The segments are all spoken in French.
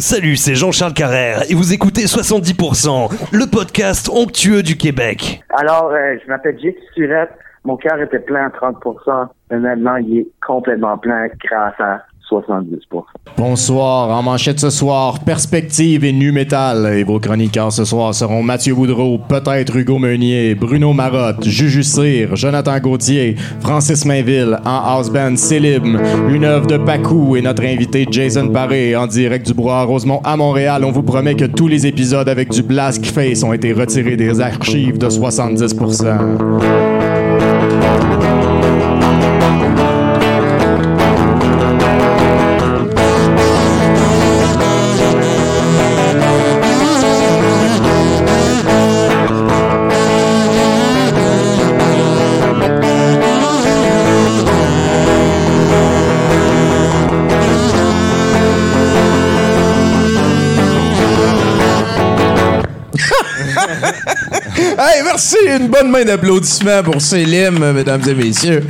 Salut, c'est Jean-Charles Carrère et vous écoutez 70%, le podcast onctueux du Québec. Alors, euh, je m'appelle Jake Surette. Mon cœur était plein à 30%, mais maintenant, il est complètement plein grâce à 70%. Bonsoir, en manchette ce soir, Perspective et Nu Metal. Et vos chroniqueurs ce soir seront Mathieu Boudreau, peut-être Hugo Meunier, Bruno Marotte, Juju Cyr, Jonathan Gauthier, Francis Mainville, en house band Célim, une œuvre de Pacou et notre invité Jason Paré en direct du Bois Rosemont à Montréal. On vous promet que tous les épisodes avec du Blask Face ont été retirés des archives de 70%. Une bonne main d'applaudissements pour Célim, mesdames et messieurs.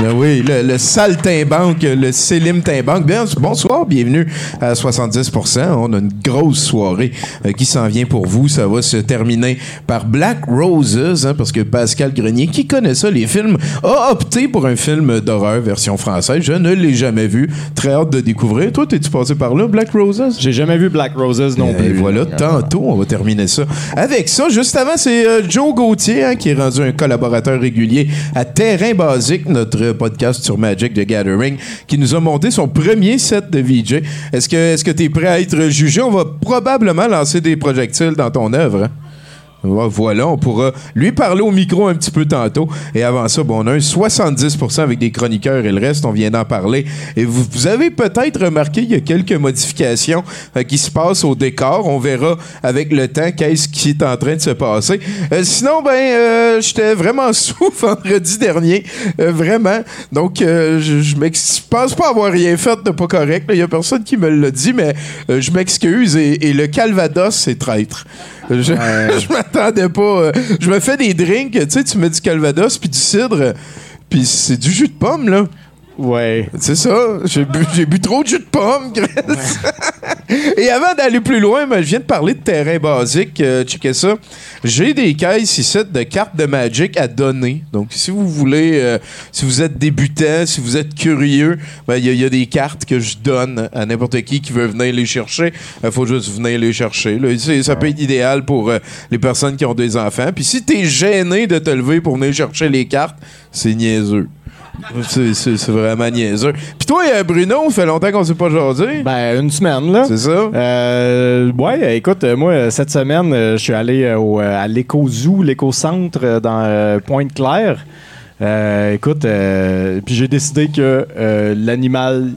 Ben oui, le, le saltimbanque, le Célim Timbanque. Bien, bonsoir, bienvenue à 70%. On a une grosse soirée euh, qui s'en vient pour vous. Ça va se terminer par Black Roses, hein, parce que Pascal Grenier, qui connaît ça, les films, a opté pour un film d'horreur version française. Je ne l'ai jamais vu. Très hâte de découvrir. Toi, t'es-tu passé par là, Black Roses? J'ai jamais vu Black Roses non Et plus. voilà, tantôt, on va terminer ça. Avec ça, juste avant, c'est euh, Joe Gauthier hein, qui est rendu un collaborateur régulier à Terrain Basique, notre podcast sur Magic the Gathering, qui nous a monté son premier set de VJ. Est-ce que tu es prêt à être jugé? On va probablement lancer des projectiles dans ton œuvre. hein? Voilà, on pourra lui parler au micro un petit peu tantôt. Et avant ça, bon, on a un 70% avec des chroniqueurs et le reste, on vient d'en parler. Et vous, avez peut-être remarqué, il y a quelques modifications euh, qui se passent au décor. On verra avec le temps qu'est-ce qui est en train de se passer. Euh, sinon, ben, euh, j'étais vraiment sous vendredi dernier. Vraiment. Donc, je, je je pense pas avoir rien fait de pas correct. Il y a personne qui me l'a dit, mais je m'excuse. Et le Calvados, c'est traître. Je, je m'attendais pas. euh, je me fais des drinks, tu sais, tu mets du calvados puis du cidre, puis c'est du jus de pomme, là. Ouais. C'est ça. J'ai bu, j'ai bu trop de jus de pomme, Chris. Et avant d'aller plus loin, je viens de parler de terrain basique. Euh, checkez ça. J'ai des caisses ici de cartes de Magic à donner. Donc, si vous voulez, euh, si vous êtes débutant, si vous êtes curieux, ben, il y, a- des cartes que je donne à n'importe qui qui veut venir les chercher. Il faut juste venir les chercher. Ça peut être idéal pour euh, les personnes qui ont des enfants. Puis si t'es gêné de te lever pour venir chercher les cartes, c'est niaiseux. C'est- vraiment niaiseux. Puis toi, euh, Bruno, ça fait longtemps qu'on s'est pas jasé. Ben, une semaine, là. C'est ça? Euh, ouais, écoute, euh, moi, cette semaine, je suis allé au, à l'éco-zoo, l'éco-centre dans Pointe-Claire. Euh, écoute, euh, puis j'ai décidé que l'animal,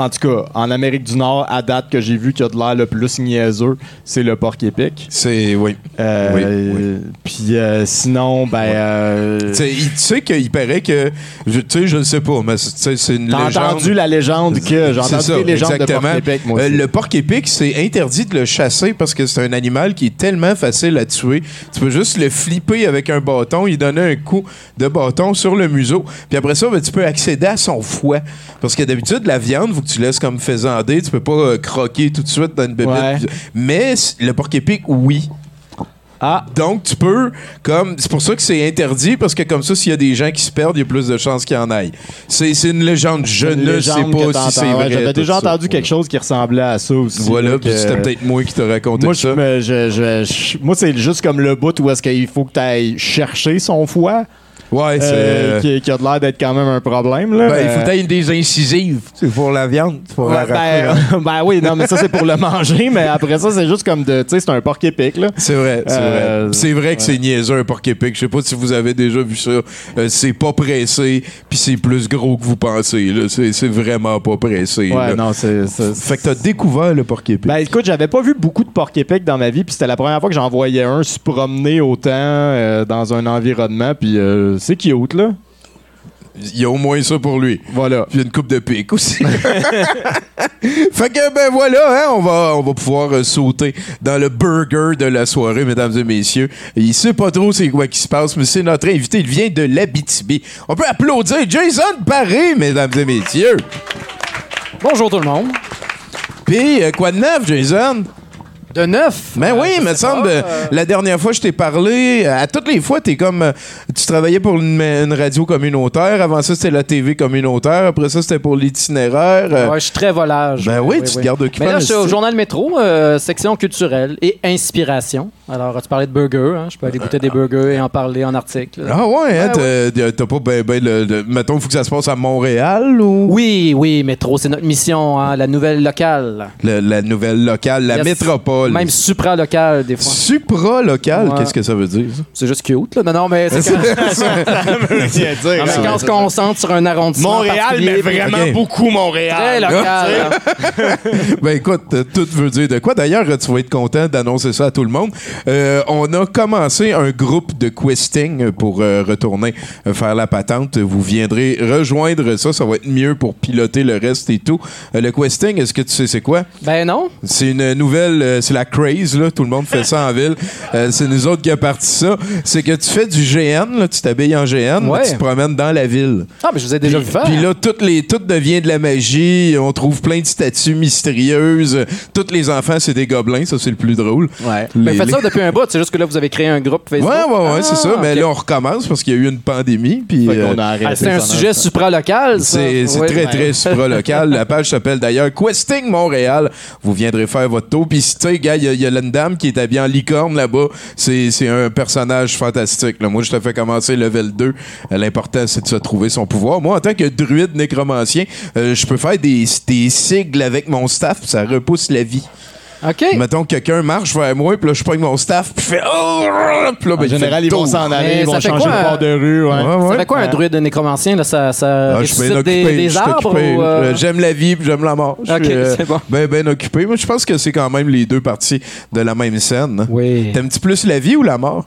en tout cas, en Amérique du Nord, à date que j'ai vu qui a de l'air le plus niaiseux, c'est le porc épic. C'est, oui. Euh, Oui, Puis euh, sinon, ben. euh, Tu sais, qu'il paraît que. Tu sais, je ne sais pas, mais c'est- une T'as légende. entendu la légende que j'ai entendu ça, les légendes de exactement. porc épic, moi aussi. le porc épic, c'est interdit de le chasser parce que c'est un animal qui est tellement facile à tuer. Tu peux juste le flipper avec un bâton, il donner un coup de bâton sur le museau. Puis après ça, ben, tu peux accéder à son foie. Parce que d'habitude, la viande, que tu laisses comme faisander. Tu peux pas euh, croquer tout de suite dans une bébête. Ouais. Mais le porc épic, oui. Ah, Donc, tu peux, comme. C'est pour ça que c'est interdit, parce que comme ça, s'il y a des gens qui se perdent, il y a plus de chances qu'il y en aille. C'est une légende. Je une ne sais légende pas si c'est. Ouais, vrai. J'avais déjà ça. entendu quelque chose qui ressemblait à ça aussi. Voilà, là, puis c'était peut-être moi qui t'a raconté Moi, ça. me- je- je- je- moi c'est juste comme le bout où est-ce qu'il faut que tu ailles chercher son foie. Ouais, euh, euh, qui, qui a de l'air d'être quand même un problème. Là. ben, il faut Euh, tailler des incisives. C'est pour la viande. Pour ouais, la ben, ben oui, non, mais ça, c'est pour le manger, mais après ça, c'est juste comme de. Tu sais, c'est un porc épic, là. C'est vrai, c'est Euh, vrai. C'est vrai que c'est niaiseux un porc épic. Je sais pas si vous avez déjà vu ça. Euh, c'est pas pressé, puis c'est plus gros que vous pensez. C'est vraiment pas pressé. Ouais, là. non, c'est. Fait que t'as découvert le porc épic. Ben écoute, j'avais pas vu beaucoup de porc épic dans ma vie, puis c'était la première fois que j'en voyais un se promener autant euh, dans un environnement, puis euh, c'est cute, là. Il y a au moins ça pour lui. Voilà. Puis une coupe de pique aussi. fait que ben voilà, hein, on va on va pouvoir euh, sauter dans le burger de la soirée, mesdames et messieurs. Il sait pas trop c'est quoi qui se passe, mais c'est notre invité, il vient de l'Abitibi. On peut applaudir Jason Barré, mesdames et messieurs. Bonjour tout le monde. Puis euh, quoi de neuf, Jason? De neuf? Ben oui, je me semble, euh, euh, la dernière fois je t'ai parlé, euh, à toutes les fois, t'es comme, euh, tu travaillais pour une, une radio communautaire, avant ça c'était la TV communautaire, après ça c'était pour l'itinéraire. euh, ouais, je suis très volage. ben oui, tu te gardes occupé. Mais là, je suis au. Journal Métro, euh, section culturelle et inspiration. Alors, tu parlais de burgers. Hein? Je peux aller goûter des burgers et en parler en article. Ah ouais, hein, Ouais, t'as- pas ben, ben le, le- Mettons, il faut que ça se passe à Montréal ou? Oui, oui, Métro, c'est notre mission, hein, la nouvelle locale. le- la nouvelle locale, la Yes. métropole. Même supra-locale, des fois. Supra-local, Ouais. qu'est-ce que ça veut dire? ça? C'est juste cute, là. Non, non, mais c'est quand, Non, mais quand on se concentre sur un arrondissement Montréal, mais vraiment beaucoup Très Montréal. local. hein. ben écoute, euh, tout veut dire de quoi. D'ailleurs, tu vas être content d'annoncer ça à tout le monde. Euh, on a commencé un groupe de questing pour euh, retourner euh, faire la patente. Vous viendrez rejoindre ça. Ça va être mieux pour piloter le reste et tout. Euh, le questing, est-ce que tu sais c'est quoi? Ben non. C'est une nouvelle, c'est la craze, là. Tout le monde fait ça en ville. C'est nous autres qui a parti ça. C'est que tu fais du GN, là, tu t'habilles en GN, Ouais. tu te promènes dans la ville. Ah, mais je vous ai déjà vu faire. Puis là, toutes les, tout devient de la magie. On trouve plein de statues mystérieuses. Tous les enfants, c'est des gobelins. Ça, c'est le plus drôle. Ouais. Les- Ben, faites les- ça depuis un bout. C'est juste que là, vous avez créé un groupe Ouais, Facebook. ouais, ouais, c'est Ah, ça. Mais là, on recommence parce qu'il y a eu une pandémie. Puis, euh, a arrêté Ah, c'est un sujet supra-local, ça? c'est Oui, très, ben. très supra-local. La page s'appelle d'ailleurs Questing Montréal. Vous viendrez faire votre tour. Puis, tu sais, gars, il y, a- il y a une dame qui est habillée en licorne là-bas. C'est c'est un personnage fantastique. là. Moi, je te fais commencer level 2. Euh, L'important, c'est de se trouver son pouvoir. Moi, en tant que druide nécromancien, euh, je peux faire des, des sigles avec mon staff. Ça repousse la vie. OK. Mettons que quelqu'un marche vers moi, puis là, je pogne mon staff, puis je fais Oh! Puis là, ben, En il général, le ils vont tour. s'en aller, Mais ils vont ça fait changer quoi, de bord de rue. Ouais. Ouais, Ça fait quoi un Ouais. druide nécromancien? Là, ça ça Ah, je suis bien des, occupé, des je suis arbres? occupé. ou, euh, J'aime la vie, puis j'aime la mort. Je Ok, suis, euh, c'est bon. Ben, ben occupé. Moi, je pense que c'est quand même les deux parties de la même scène. Oui. T'aimes-tu plus la vie ou la mort?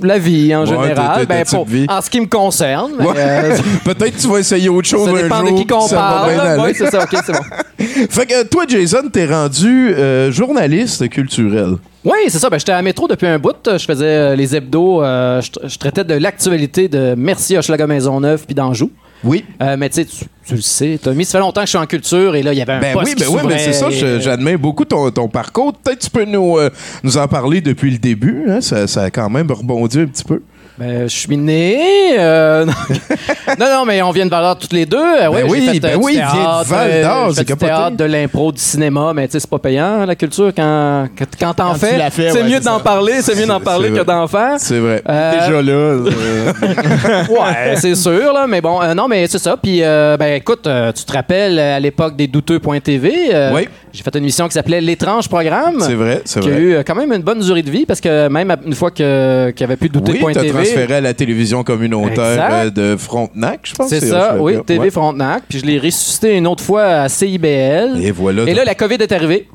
La vie, en Ouais, général. Ben, pour- vie? en ce qui me concerne. Ouais. euh, Peut-être que tu vas essayer autre chose ça un dépend jour. de qui parle. Oui, c'est ça. OK, c'est bon. Fait que toi, Jason, t'es rendu euh, journaliste culturel. Oui, c'est ça. Ben, j'étais à métro depuis un bout. Je faisais euh, les hebdos. euh, je, tra- je traitais de l'actualité de Merci, Hochelaga Maisonneuve puis d'Anjou. Oui. Euh, mais tu sais, tu- le sais, Tommy, ça fait longtemps que je suis en culture et là, il y avait un Ben poste oui, qui ben oui, mais c'est ça, euh, j'admets beaucoup ton, ton parcours. Peut-être tu peux nous, euh, nous en parler depuis le début. hein. Ça, ça a quand même rebondi un petit peu. Ben, je suis né. euh, non, non, mais on vient de Val-d'Or toutes les deux. Euh, Ben oui, fait, ben euh, oui, théâtre, Val-d'Or, euh, j'ai c'est théâtre, de l'impro, du cinéma, mais tu sais, c'est pas payant, la culture, quand, quand, t'en Quand fais. c'est ouais, mieux d'en parler, c'est mieux d'en parler que vrai. d'en faire. C'est vrai. Euh, Déjà là. Ouais, c'est sûr, là, mais bon, non, mais c'est ça. Puis, ben, écoute, tu te rappelles à l'époque des douteux.tv, Oui. j'ai fait une émission qui s'appelait L'étrange programme. C'est vrai, c'est Qui a vrai. eu quand même une bonne durée de vie parce que même une fois qu'il n'y avait plus douteux.tv. transféré à la télévision communautaire Exact. euh, de Frontenac, je pense. C'est ça, oui, Ouais. TV Frontenac. Puis je l'ai ressuscité une autre fois à CIBL. Et voilà. Et là, la COVID est arrivée.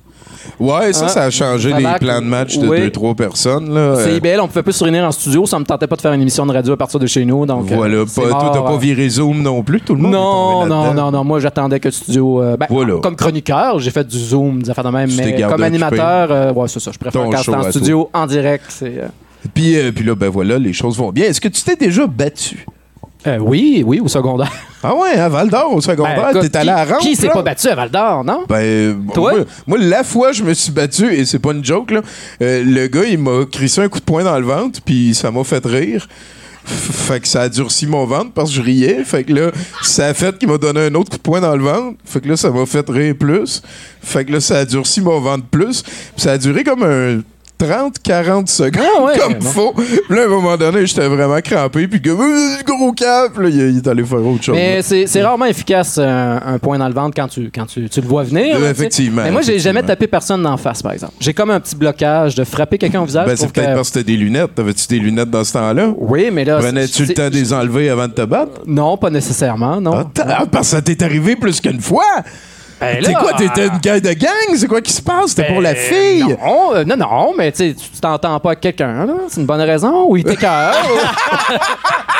ouais, ça, ça a changé Ça les plans de match de oui. deux, trois personnes. Là. Euh, CIBL, on pouvait plus se réunir en studio. Ça me tentait pas de faire une émission de radio à partir de chez nous. Donc, voilà. euh, Pas, c'est toi, mort, t'as pas viré Zoom non plus, tout le monde. Non, non, non, non. Moi, j'attendais que le studio. euh, ben, Voilà. Comme chroniqueur, j'ai fait du Zoom, des affaires de même. Tu Mais comme animateur, euh, ouais, c'est ça. Je préfère quand en studio, en direct. C'est, euh, Puis, euh, puis là, ben voilà, les choses vont bien. Est-ce que tu t'es déjà battu? euh, oui, oui, au secondaire. Ah ouais, à Val d'Or, au secondaire, Ben, t'es allé à rampe, Qui s'est pas battu à Val d'Or, non? Ben, Toi? Moi, moi, la fois je me suis battu, et c'est pas une joke, là, euh, le gars, il m'a crissé un coup de poing dans le ventre, puis ça m'a fait rire. Fait que ça a durci mon ventre parce que je riais. Fait que là, ça a fait qu'il m'a donné un autre coup de poing dans le ventre. Fait que là, ça m'a fait rire plus. Fait que là, ça a durci mon ventre plus. Puis ça a duré comme un 30, 40 secondes Ah ouais, comme faut. Puis là, à un moment donné, j'étais vraiment crampé. Puis comme, Euh, gros cap, là, il, est allé faire autre chose. Mais c'est rarement efficace un, un point dans le ventre quand tu, quand tu, tu le vois venir. Euh, là, effectivement, Mais moi, j'ai jamais tapé personne d'en face, par exemple. J'ai comme un petit blocage de frapper quelqu'un au visage. Ben, c'est peut-être que- parce que t'as des lunettes. T'avais-tu des lunettes dans ce temps-là? Oui, mais là. Prenais-tu le temps de les enlever avant de te battre? Non, pas nécessairement, non. Ah, parce que ça t'est arrivé plus qu'une fois! Ben C'est là, quoi, t'étais une gueule de gang? C'est quoi qui se passe? C'était pour la Ben, fille? Non, euh, non, non, mais tu t'entends pas avec quelqu'un, là. C'est une bonne raison. Ou il t'écœure.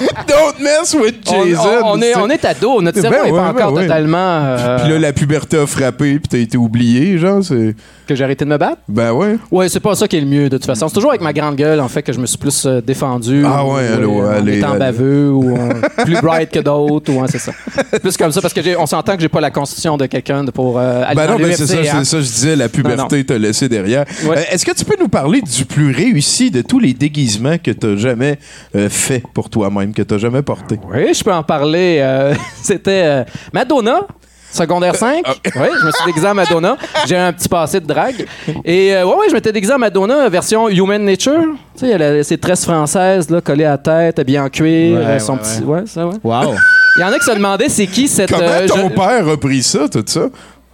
Don't mess with on, Jason! on- on est, on est ado. Notre Ben cerveau n'est ouais, pas ben encore ouais. totalement. euh, Puis là, la puberté a frappé, puis t'as été oublié, genre, c'est... que j'ai arrêté de me battre? Ben ouais. Ouais, c'est pas ça qui est le mieux, de toute façon. C'est toujours avec ma grande gueule, en fait, que je me suis plus euh, défendu. Ah ou, ouais, ou, allô, euh, en allez, étant allez. baveux ou euh, plus bright que d'autres. ou ouais, c'est ça. Plus comme ça, parce que j'ai- on s'entend que j'ai pas la constitution de quelqu'un pour euh, aller Ben non, ben c'est ça, hein. c'est ça, je disais, la puberté t'a laissé derrière. Ouais. Euh, Est-ce que tu peux nous parler du plus réussi de tous les déguisements que t'as jamais euh, fait pour toi-même, que t'as jamais porté? Oui, je peux en parler. euh, C'était euh, Madonna. Secondaire 5. ah. Oui, je me suis déguisé en Madonna. J'ai un petit passé de drague. Et euh, ouais, ouais, je m'étais déguisé en Madonna version Human Nature. Tu sais, elle a ses tresses françaises, là, collées à la tête, habillée en cuir, Ouais, euh, son ouais, petit. Ouais, ça, ouais. Wow. Il y en a qui se demandaient c'est qui cette. Comment euh, ton je- père a pris ça, tout ça?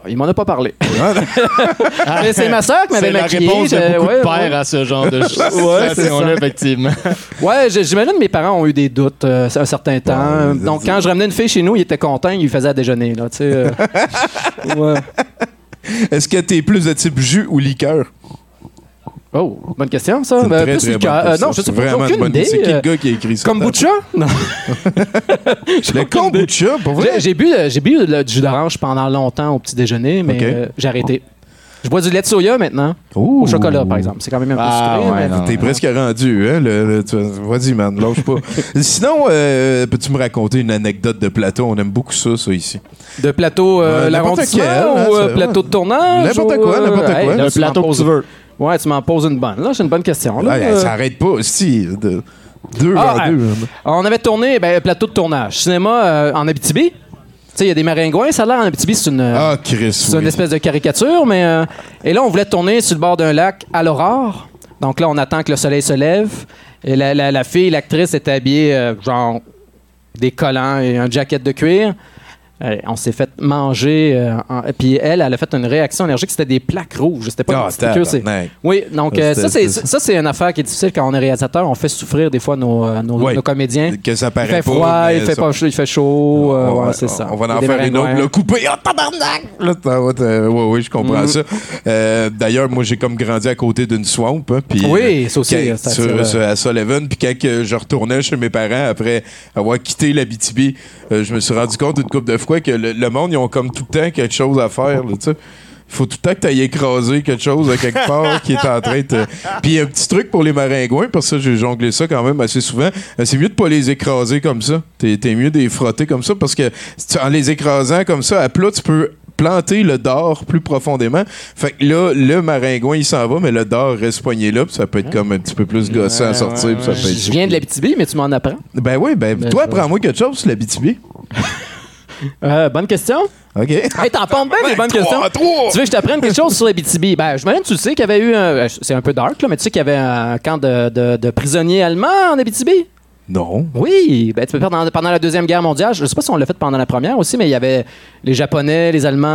Il m'en a pas parlé. Mais c'est ma soeur qui m'avait C'est la maquillé. réponse de je- beaucoup ouais, de ouais. à ce genre de Ouais, c'est situation-là, ça. effectivement. Ouais, j'imagine que mes parents ont eu des doutes euh, un certain temps. Donc, quand je ramenais une fille chez nous, ils étaient contents, ils lui faisaient à déjeuner. Là, tu euh. ouais. Est-ce que t'es plus de type jus ou liqueur? Oh, bonne question, ça. Ben, très, plus très liqueur. bonne Euh, question. non, je sais pas. Aucune bonne idée. C'est qui le euh, gars qui a écrit ça? Kombucha? Non. J'ai Le kombucha, pour vrai? J'ai- J'ai bu, euh, j'ai bu le- du jus d'orange pendant longtemps au petit déjeuner, mais euh, j'ai arrêté. Je bois du lait de soya maintenant. Ouh. Au chocolat, par exemple. C'est quand même un peu Ah, sucré. ouais, mais- non. T'es presque rendu, hein? Le, le- Vas-y, man, lâche pas. Sinon, euh, peux-tu me raconter une anecdote de plateau? On aime beaucoup ça, ça, ici. De plateau euh, Ouais, n'importe l'arrondissement hein, ou euh, plateau de tournage? N'importe quoi, euh, n'importe quoi. Le plateau que tu veux. Ouais, tu m'en poses une bonne. Là, j'ai une bonne question. Là. Ouais, Euh, Ça arrête pas, si. de- deux Ah, en ah, deux. On avait tourné ben, plateau de tournage. Cinéma euh, en Abitibi. Tu sais, il y a des maringouins. Ça a l'air en Abitibi, c'est une, Ah, Chris, c'est une espèce de caricature. Mais, euh, et là, on voulait tourner sur le bord d'un lac à l'aurore. Donc là, on attend que le soleil se lève. Et la, la- la fille, l'actrice, était habillée euh, genre des collants et un jacket de cuir. Euh, on s'est fait manger. euh, en- puis elle, elle a fait une réaction allergique. C'était des plaques rouges. C'était pas c'est- tabarnak. Oui, donc euh, ça, c'est, c'était- ça, c'est une affaire qui est difficile quand on est réalisateur. On fait souffrir des fois nos, nos, Ouais. nos comédiens. Que ça Il paraît fait pas. froid, mais il fait pas chaud, il fait chaud. euh, on, ouais, va- c'est ça. on va Il en des faire une autre, le couper. Oh, tabarnak! Ouais, oui, je comprends Mhm. ça. Euh, D'ailleurs, moi, j'ai comme grandi à côté d'une swamp. hein, puis, Oui, ça aussi, quand- ça sur- sur- à Sullivan. Puis quand je retournais chez mes parents après avoir quitté la BTB, euh, je me suis rendu compte une couple de fois que le, le monde, ils ont comme tout le temps quelque chose à faire. là, tu sais. Faut tout le temps que tu ailles écraser quelque chose à quelque part qui est en train de. Puis un petit truc pour les maringouins, parce que ça, j'ai jonglé ça quand même assez souvent. euh, C'est mieux de pas les écraser comme ça. T'es es mieux de les frotter comme ça parce que en les écrasant comme ça, à plat, tu peux planter le dard plus profondément. Fait que là, le maringouin, il s'en va, mais le dard reste poigné là, puis ça peut être comme un petit peu plus gossant à sortir. puis ça peut Je être- je viens de l'Abitibi, mais tu m'en apprends. Ben oui, ben, Ben, toi, apprends-moi quelque chose sur la BTB. Euh, bonne question. OK. Hey, t'en pondes bien des bonnes Trois, questions. trois. Tu veux que je t'apprenne quelque chose sur l'Abitibi? Ben, je m'imagine, tu le sais qu'il y avait eu un. C'est un peu dark, là, mais tu sais qu'il y avait un camp de, de- de prisonniers allemands en Abitibi? Non. Oui, ben, tu peux faire pendant, pendant la Deuxième Guerre mondiale. Je sais pas si on l'a fait pendant la Première aussi, mais il y avait les Japonais, les Allemands,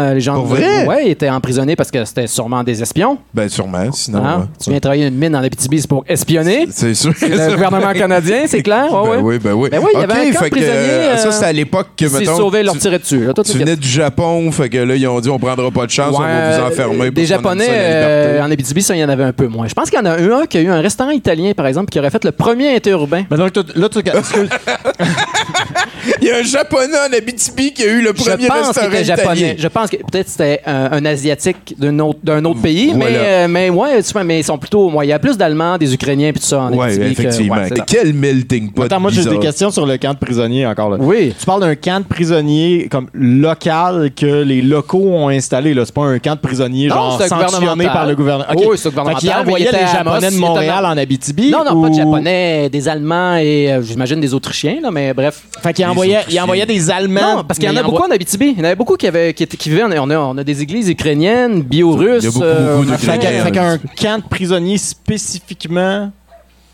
euh, les gens. Pour vrai? Ouais, ils étaient emprisonnés parce que c'était sûrement des espions. Ben sûrement, sinon. Hein? ouais. Tu viens travailler une mine en Abitibi, c'est pour espionner? C'est sûr. Le gouvernement canadien, c'est clair? Ouais, ouais. Ben oui, ben oui. Ben oui, il y avait OK, un camp fait que, euh, ça, euh, c'était à l'époque que, Ils mettons, sauvé, leur tu, tirer dessus. là. Toi, tu venais du Japon, fait que là, ils ont dit, on prendra pas de chance, on va Ouais, vous enfermer. Des Japonais ça, la euh, liberté. en Abitibi, ça, il y en avait un peu moins. Je pense qu'il y en a eu un qui a eu un restaurant italien, par exemple, qui aurait fait le premier interurbain. Mais donc, toi, là, tu. est-ce que- Il y a un Japonais en Abitibi qui a eu le Je premier pense qu'il restaurant était japonais. Je pense que peut-être c'était un, un asiatique d'un autre, d'un autre pays, mais, euh, mais ouais, tu vois, mais ils sont plutôt. moi, il y a plus d'Allemands, des Ukrainiens, puis tout ça en Ouais, Abitibi. que- effectivement. ouais. Quel melting pot Attends, moi, j'ai des questions sur le camp de prisonniers encore. Là. Oui. Tu parles d'un camp de prisonniers comme local que les locaux ont installé. là. C'est pas un camp de prisonniers Non, genre sanctionné par le gouvernement. Oui, c'est gouvernemental, Fait envoyaient était les Japonais de Montréal en Abitibi. Non, non, pas de Japonais, des Allemands, Allemands et euh, j'imagine des Autrichiens, là, mais bref. Fait qu'il envoyait, il envoyait des Allemands. Non, parce qu'il y en a beaucoup en Abitibi. Il y en avait beaucoup qui, avaient, qui, étaient- qui vivaient. en- On a, on a des églises ukrainiennes, biorusses. Il y a beaucoup, euh, beaucoup machin. Fait qu'un- fait qu'un camp de prisonniers spécifiquement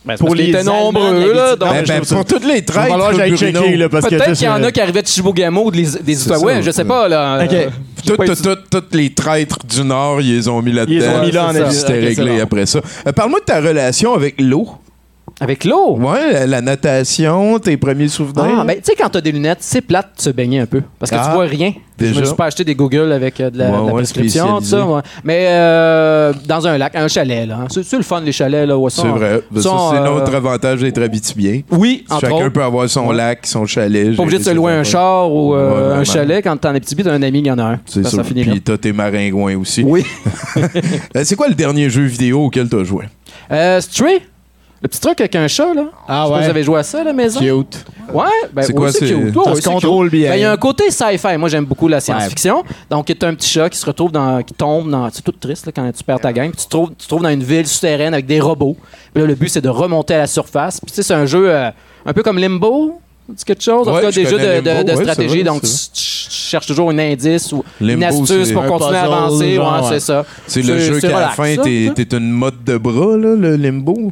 Ben, pour les étaient Allemands nombreux, là. l'Abitibi. donc- Ben, ben, pour toutes les Il va traîtres, falloir que j'aille Bruno. checker, là, parce que Peut-être qu'il y en a qui arrivaient de Chibougamau ou des, des Outaouais, ça, je sais pas. Là, Ok. Euh, Toutes pas toutes- toutes- toutes les traîtres du Nord, ils les ont mis là-dedans. Ils les ont mis là en. Abitibi. C'était Ok, c'est réglé bon. après ça. Euh, Parle-moi de ta relation avec l'eau. Avec l'eau? Ouais, la, natation, tes premiers souvenirs? Ah, ben, tu sais, quand t'as des lunettes, c'est plate de se baigner un peu. Parce que Ah, tu vois rien. Je déjà. me suis pas acheté des Google avec euh, de la, Ouais, de la ouais, prescription, tout ça. ouais. Mais euh, dans un lac, un chalet, là. hein. C'est le fun, les chalets, là. c'est vrai. C'est euh, notre avantage d'être habitibien. Oui, entre Chacun autres. peut avoir son lac, son chalet. Pas obligé de se louer un char ou euh, un chalet. Quand t'es en Abitibi, t'as un ami qui en a un. C'est ça. Puis t'as tes maringouins aussi. Oui. Euh, c'est quoi le dernier jeu vidéo auquel t'as joué? Euh, Stray, le petit truc avec un chat, là. Ah Je sais pas ouais. Vous avez joué à ça à la maison? Cute. Ouais, ben, C'est quoi, c'est cute. Ça Ouais, se cute. contrôle bien. Ben, Il y a un côté sci-fi. Moi, j'aime beaucoup la science-fiction. Donc, tu as un petit chat qui se retrouve dans. qui tombe dans. C'est tout triste là, quand tu perds ta gang. Puis tu te trouves, tu te trouves dans une ville souterraine avec des robots. Puis là, le but, c'est de remonter à la surface. Puis tu sais, c'est un jeu euh, un peu comme Limbo. C'est quelque chose? En Ouais, tout cas, des jeux de, de- Limbo. de Ouais, c'est stratégie. vrai, Donc, tu, tu cherches toujours un indice ou une astuce pour Un continuer à avancer. ouais, ouais. c'est ça. C'est le jeu c'est qu'à la fin, ça, ça. t'es une mode de bras, là, le limbo.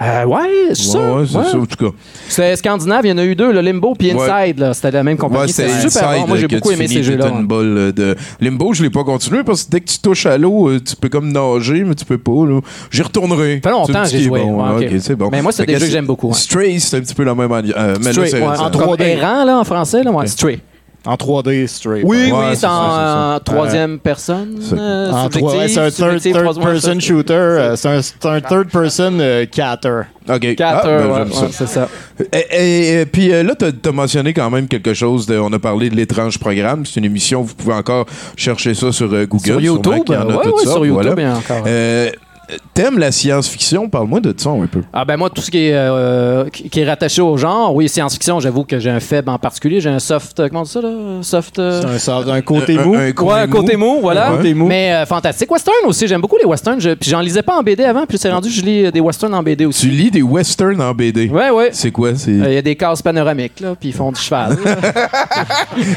Euh, ouais, c'est ça. Ouais, c'est Ouais. ça, en tout cas. C'était scandinave, il y en a eu deux, le Limbo puis. Inside. là. C'était la même compagnie. C'était super bon. Moi, j'ai beaucoup aimé ces jeux-là. une bolle euh, de Limbo, je l'ai pas continué parce que dès que tu touches à l'eau, euh, tu peux comme nager, mais tu peux pas. là. J'y retournerai. Ça fait longtemps que j'ai joué. bon. C'est bon. Mais moi, c'est des jeux que j'aime beaucoup. Stray, c'est un petit peu la même. euh, Stray, c'est c'est- en trois- 3D. errant, là, en français, là, Stray. En 3D straight. Oui, Ouais, oui, c'est c'est ça, en ça. euh, troisième personne. C'est- euh, En un third, troisième person shooter. euh, C'est un, third person euh, catter. Ok. Ah, ben, ouais, j'aime ça. ouais, c'est ça. Et, et- et puis euh, là, tu as, mentionné quand même quelque chose. De, on a parlé de l'étrange programme. C'est une émission. Vous pouvez encore chercher ça sur euh, Google. Sur YouTube, en sur YouTube, voilà. en encore. Euh, T'aimes la science-fiction? Parle-moi de ça un peu. Ah ben moi, tout ce qui est, euh, qui est rattaché au genre, oui, science-fiction, j'avoue que j'ai un faible en particulier. J'ai un soft, euh, comment on dit ça, là? Soft... euh, C'est un, sort d'un côté Un- mou. un- Ouais, un côté mou, voilà. Côté mou. Mais euh, fantastique. Western aussi, j'aime beaucoup les westerns. Je- puis j'en lisais pas en BD avant, puis c'est rendu que je lis euh, des westerns en BD Tu aussi. lis des westerns en BD. Ouais, ouais. C'est quoi? C'est Il y a des cases panoramiques, là, puis ils font du cheval.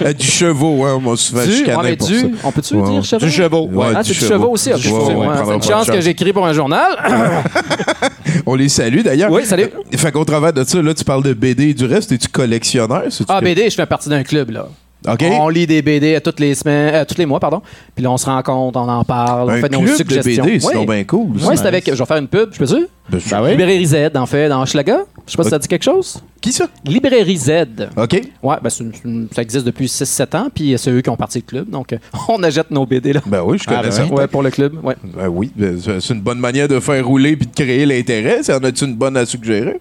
Euh, du chevaux, hein? Moi, souvent, je du, chicanais ouais, mais pour du, ça. on peut-tu Ouais. dire cheval? Du chevaux? Ouais, Ah, du c'est du chevaux. chevaux aussi. chevaux, prendra c'est une chance que j'écris pour un journal. On les salue d'ailleurs. oui, salut. Fait qu'au travers de ça, là, tu parles de BD et du reste. Es-tu collectionneur? Ah, BD, je fais partie d'un club, là. On lit des BD à toutes les semaines, euh, tous les mois, pardon. Puis là, on se rencontre, on en parle, on fait nos club de suggestions. BD, c'est Oui. bien cool. Oui, c'est avec. Je vais faire une pub, je peux? Ben, Ben oui. Librairie Z, en fait, dans Schlaga. Je sais pas si ça dit quelque chose. Qui ça? Librairie Z. OK. Ouais, ben, c'est une- ça existe depuis 6-7 ans, puis c'est eux qui ont parti le club. Donc, euh, on achète nos BD, là. Ben oui, je connais Ah, ben ça. Ouais, pour le club. Ouais. Ben oui, ben, c'est une bonne manière de faire rouler puis de créer l'intérêt. Ça en as-tu une bonne à suggérer?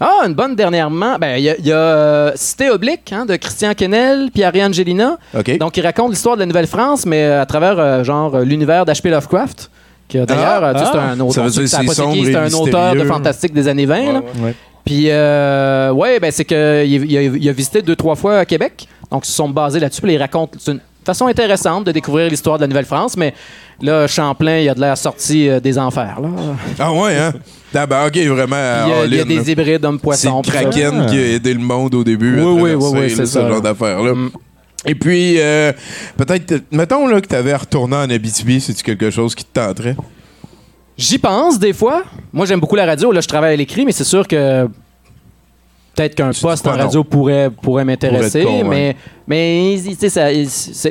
Ah, une bonne dernièrement. Ben, il y a, il y a, euh, Cité Oblique hein, de Christian Kennel puis Ariane Gélina. OK. Donc, il raconte l'histoire de la Nouvelle-France, mais euh, à travers, euh, genre, l'univers d'H.P. Lovecraft. Que d'ailleurs, Ah, c'est un auteur. Ça veut dire on sait c'est qui, un auteur de fantastique des années 20. là. Ouais. Puis, euh, ouais, ben, c'est qu'il il a, il a visité deux, trois fois à Québec. Donc, ils se sont basés là-dessus. Puis, il raconte. C'est une façon intéressante de découvrir l'histoire de la Nouvelle-France. Mais là, Champlain, il a de l'air sorti euh, des enfers. Là. Ah ouais, hein? Ah ben OK, vraiment. Il y a, il y a des hybrides C'est hommes-poissons. ça. Kraken qui a aidé le monde au début. à Oui, oui, oui, oui, c'est ce genre là. d'affaires-là. Mm. Et puis, euh, peut-être, mettons là, que tu avais retourné en Abitibi, c'est-tu quelque chose qui te tenterait? J'y pense des fois. Moi, j'aime beaucoup la radio. Là, je travaille à l'écrit, mais c'est sûr que peut-être qu'un poste en non? radio pourrait, pourrait m'intéresser. Mais c'est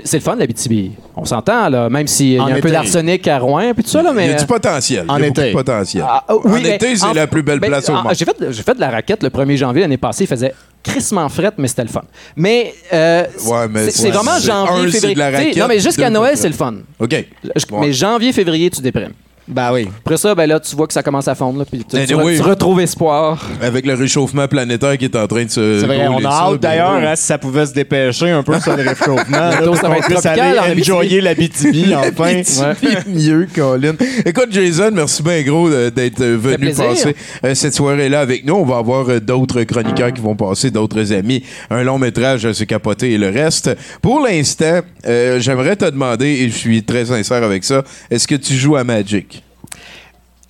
c'est le fun, la BTB. On s'entend, là, même s'il y a En un peu d'arsenic à Rouen, puis tout ça. Là, mais, Il y a du potentiel. En Il y a beaucoup été. de potentiel. Ah, oui, en mais été, c'est en- la plus belle ben, place au en- monde. J'ai fait, j'ai fait de la raquette le 1er janvier l'année passée. Il faisait crissement fret, mais c'était le fun. Mais, euh, Ouais, mais c'est vraiment c'est- janvier, un, c'est de février. la Tu sais, raquette, non, mais jusqu'à Noël, c'est c'est le fun. OK. Je- Ouais. Mais janvier, février, tu déprimes. Ben oui. Après ça, ben là, tu vois que ça commence à fondre. Là, puis tu, tu, Anyway. tu retrouves espoir. Avec le réchauffement planétaire qui est en train de se. C'est vrai, on a hâte ben, d'ailleurs, ouais. hein, si ça pouvait se dépêcher un peu sur le réchauffement. là, ça va être tropical en aller Abitibi. enjoyer la BTB enfin. Abitibi, mieux, Colin. Écoute, Jason, merci bien gros d'être euh, venu passer euh, cette soirée-là avec nous. On va avoir euh, d'autres chroniqueurs qui vont passer, d'autres amis, un long métrage, euh, se capoter et le reste. Pour l'instant, euh, j'aimerais te demander, et je suis très sincère avec ça, est-ce que tu joues à Magic?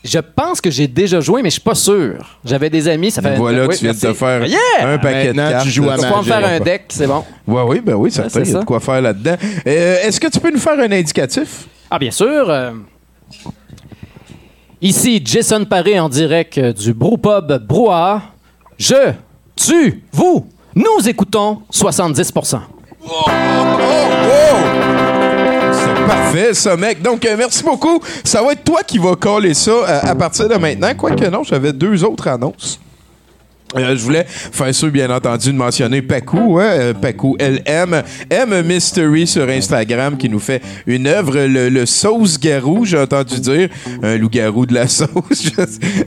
Je pense que j'ai déjà joué, mais je suis pas sûr. J'avais des amis, ça fait. Voilà, Oui, tu viens de te faire Yeah! un paquet de cartes. tu joues à Tu vas me Magic. faire un deck, c'est bon. Ouais, oui, ben oui, certain, il y a de ça. quoi faire là-dedans. Euh, Est-ce que tu peux nous faire un indicatif? Ah, bien sûr. euh, Ici, Jason Paré en direct euh, du Brewpub Brouhaha. Je, tu, vous, nous écoutons 70%. C'est parfait, ça, mec. Donc, euh, merci beaucoup. Ça va être toi qui vas coller ça euh, à partir de maintenant. Quoique non, j'avais deux autres annonces. Euh, je voulais faire sûr, bien entendu, de mentionner Pacu, hein, euh, Pacu LM, M Mystery sur Instagram, qui nous fait une œuvre, le, le sauce garou, j'ai entendu dire, un loup-garou de la sauce.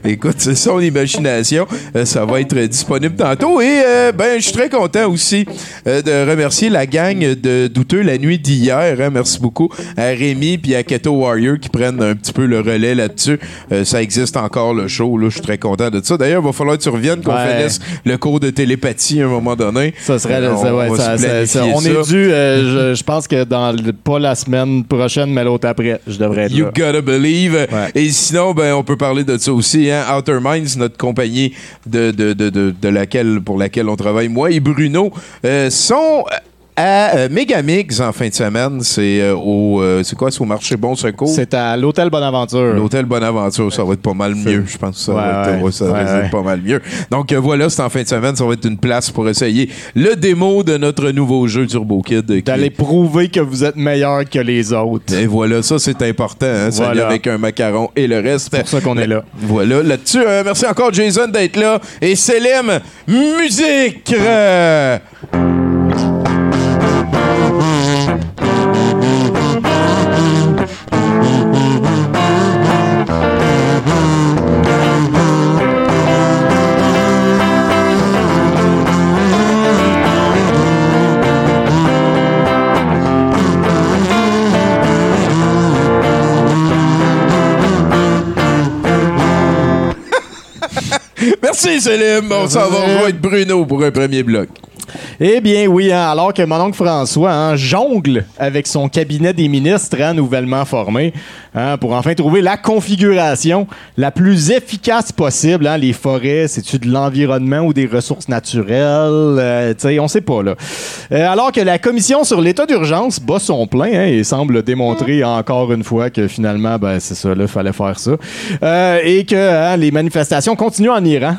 Écoute, c'est son imagination. Euh, ça va être disponible tantôt. Et ben, je suis très content aussi de remercier la gang de Douteux la nuit d'hier. hein. Merci beaucoup à Rémi puis à Keto Warrior qui prennent un petit peu le relais là-dessus. Ça existe encore le show. Là, je suis très content de ça. D'ailleurs, il va falloir que tu reviennes qu'on Ouais. Le cours de télépathie à un moment donné. Ça serait. Ça, ouais, ça- ça- on ça. est dû, euh, je, je pense que dans le- pas la semaine prochaine, mais l'autre après, je devrais être You là. gotta believe. Ouais. Et sinon, ben, on peut parler de ça aussi. Hein? Outer Minds, notre compagnie de, de, de, de, de laquelle, pour laquelle on travaille, moi et Bruno, euh, sont à euh, Megamix en fin de semaine. C'est euh, au, euh, c'est quoi, c'est au marché Bon Secours. C'est à l'hôtel Bonaventure. L'hôtel Bonaventure, ça va être pas mal mieux. Je pense ça, Ouais, va, être, ouais. ça Ouais, va être pas mal mieux. Donc voilà, c'est en fin de semaine. Ça va être une place pour essayer le démo de notre nouveau jeu Turbo Kid. D'aller prouver que vous êtes meilleur que les autres. Et voilà, ça c'est important. Hein? Voilà. avec un macaron et le reste. C'est pour ça qu'on est là. Voilà, là-dessus, merci encore Jason d'être là. Et Célem, musique! Merci Célem. On s'en va rejoindre Bruno pour un premier bloc. Eh bien oui, hein, alors que mon oncle François hein, jongle avec son cabinet des ministres hein, nouvellement formé pour enfin trouver la configuration la plus efficace possible. Les forêts, c'est-tu de l'environnement ou des ressources naturelles? Euh, on sait pas là. Euh, alors que la commission sur l'état d'urgence bat son plein et semble démontrer encore une fois que finalement, ben, c'est ça, il fallait faire ça. Euh, et que les manifestations continuent en Iran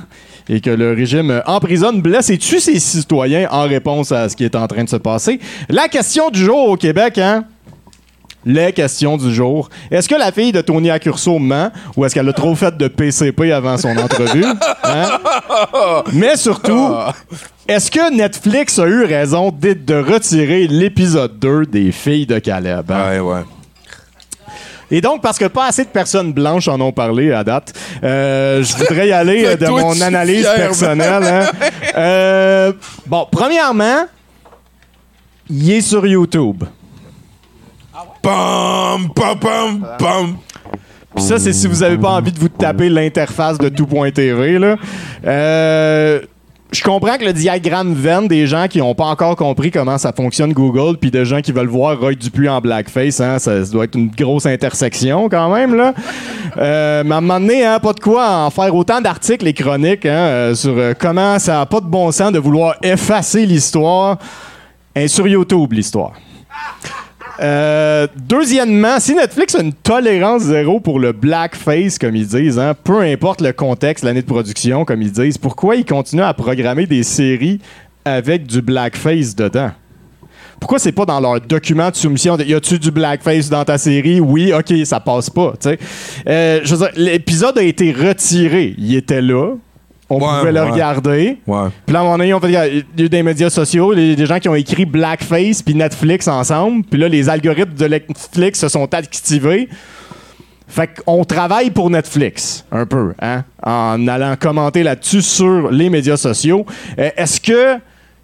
et que le régime emprisonne, blesse et tue ses citoyens en réponse à ce qui est en train de se passer. La question du jour au Québec, hein? Les questions du jour. Est-ce que la fille de Tony Accurso ment ou est-ce qu'elle a trop fait de PCP avant son entrevue? Hein? Mais surtout, est-ce que Netflix a eu raison de, de retirer l'épisode 2 des filles de Caleb? hein? Ouais, ouais. Et donc, parce que pas assez de personnes blanches en ont parlé à date, euh, je voudrais y aller euh, de mon analyse personnelle. hein. Euh, bon, premièrement, il est sur YouTube. Pam, pam, pam, pam. Puis ça, c'est si vous avez pas envie de vous taper l'interface de tout.tv. là. Euh, je comprends que le diagramme Venn des gens qui n'ont pas encore compris comment ça fonctionne Google, puis des gens qui veulent voir Roy Dupuis en blackface, hein, ça, doit être une grosse intersection quand même. Là. Euh, mais à un moment donné, hein, pas de quoi en faire autant d'articles et chroniques hein, euh, sur euh, comment ça n'a pas de bon sens de vouloir effacer l'histoire. Sur YouTube, l'histoire. Euh, deuxièmement, si Netflix a une tolérance zéro pour le blackface, comme ils disent, hein, peu importe le contexte, l'année de production, comme ils disent, pourquoi ils continuent à programmer des séries avec du blackface dedans? Pourquoi c'est pas dans leur document de soumission de y a-tu du blackface dans ta série? Oui, ok, ça passe pas. Euh, l'épisode a été retiré. Il était là. On Ouais, pouvait le regarder. Ouais. Puis là, à un moment donné, on fait, il y a eu des médias sociaux, des, des gens qui ont écrit Blackface puis Netflix ensemble. Puis là, les algorithmes de Netflix se sont activés. Fait qu'on travaille pour Netflix, un peu, hein, en allant commenter là-dessus sur les médias sociaux. Euh, Est-ce que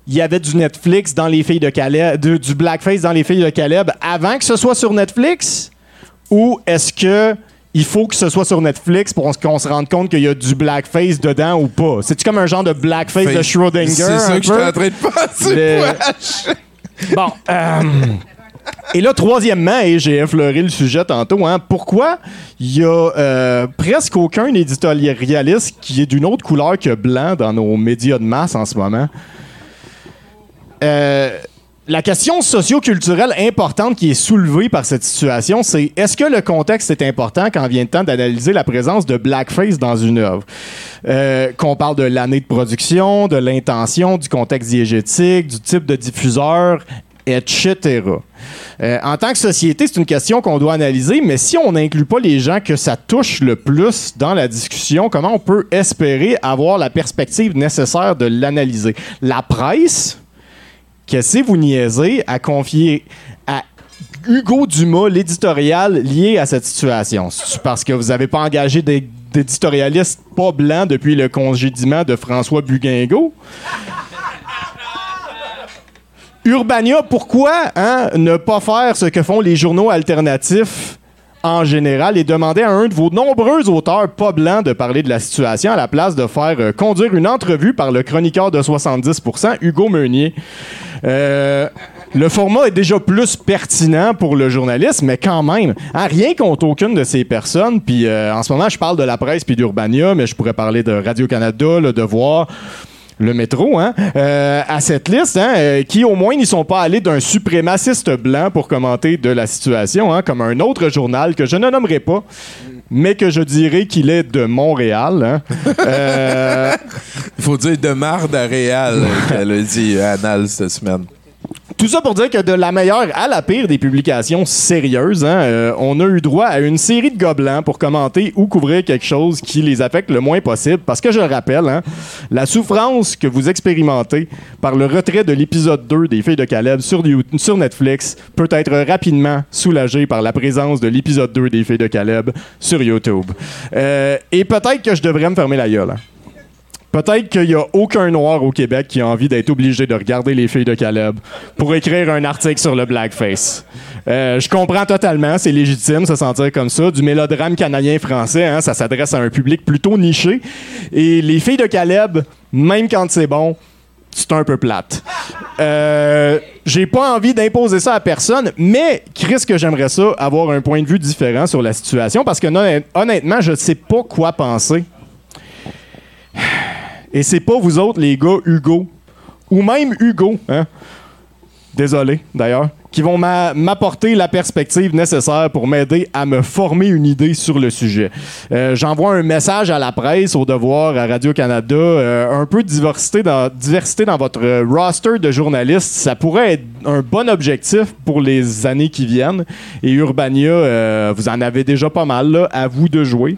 il y avait du Netflix dans les filles de Caleb, de- du blackface dans les filles de Caleb avant que ce soit sur Netflix? Ou est-ce que il faut que ce soit sur Netflix pour qu'on se rende compte qu'il y a du blackface dedans ou pas? C'est-tu comme un genre de blackface de Schrödinger? C'est ça que j'étais peu? en train de penser. Le-. Bon, euh, Et là, troisièmement, et j'ai effleuré le sujet tantôt, hein, pourquoi il y a euh, presque aucun éditorialiste qui est d'une autre couleur que blanc dans nos médias de masse en ce moment? Euh, la question socioculturelle importante qui est soulevée par cette situation, c'est est-ce que le contexte est important quand vient le temps d'analyser la présence de blackface dans une œuvre? Euh, qu'on parle de l'année de production, de l'intention, du contexte diégétique, du type de diffuseur, etc. Euh, en tant que société, c'est une question qu'on doit analyser, mais si on n'inclut pas les gens que ça touche le plus dans la discussion, comment on peut espérer avoir la perspective nécessaire de l'analyser? La presse, qu'est-ce que vous niaisez, a confié à Hugo Dumas l'éditorial lié à cette situation. Parce que vous n'avez pas engagé d'éditorialistes pas blancs depuis le congédiement de François Buguingo? Urbania, pourquoi hein, ne pas faire ce que font les journaux alternatifs en général et demander à un de vos nombreux auteurs pas blancs de parler de la situation à la place de faire euh, conduire une entrevue par le chroniqueur de 70%, Hugo Meunier? Euh, le format est déjà plus pertinent pour le journaliste, mais quand même, hein, rien contre aucune de ces personnes. Puis euh, en ce moment, je parle de la presse puis d'Urbania, mais je pourrais parler de Radio-Canada, Le Devoir le métro, hein, euh, à cette liste, hein, qui au moins n'y sont pas allés d'un suprémaciste blanc pour commenter de la situation, hein, comme un autre journal que je ne nommerai pas, mais que je dirais qu'il est de Montréal. hein. Euh, Il faut dire de marde à Réal, euh, qu'elle a dit euh, Anal cette semaine. Tout ça pour dire que de la meilleure à la pire des publications sérieuses, hein, euh, on a eu droit à une série de gobelins pour commenter ou couvrir quelque chose qui les affecte le moins possible. Parce que je le rappelle, hein, la souffrance que vous expérimentez par le retrait de l'épisode 2 des Filles de Caleb sur, Netflix peut être rapidement soulagée par la présence de l'épisode 2 des Filles de Caleb sur YouTube. Euh, et peut-être que je devrais me fermer la gueule. hein. Peut-être qu'il n'y a aucun noir au Québec qui a envie d'être obligé de regarder les filles de Caleb pour écrire un article sur le blackface. Euh, je comprends totalement, c'est légitime de se sentir comme ça. Du mélodrame canadien-français, hein, ça s'adresse à un public plutôt niché. Et les filles de Caleb, même quand c'est bon, c'est un peu plate. Euh, J'ai pas envie d'imposer ça à personne, mais Chris, que j'aimerais ça, avoir un point de vue différent sur la situation, parce que honnêtement, je sais pas quoi penser. Et c'est pas vous autres, les gars, Hugo, ou même Hugo, hein? Désolé, d'ailleurs, qui vont m'a- m'apporter la perspective nécessaire pour m'aider à me former une idée sur le sujet. Euh, J'envoie un message à la presse, au devoir, à Radio-Canada, euh, un peu de diversité dans, votre euh, roster de journalistes. Ça pourrait être un bon objectif pour les années qui viennent. Et Urbania, vous en avez déjà pas mal, à vous de jouer.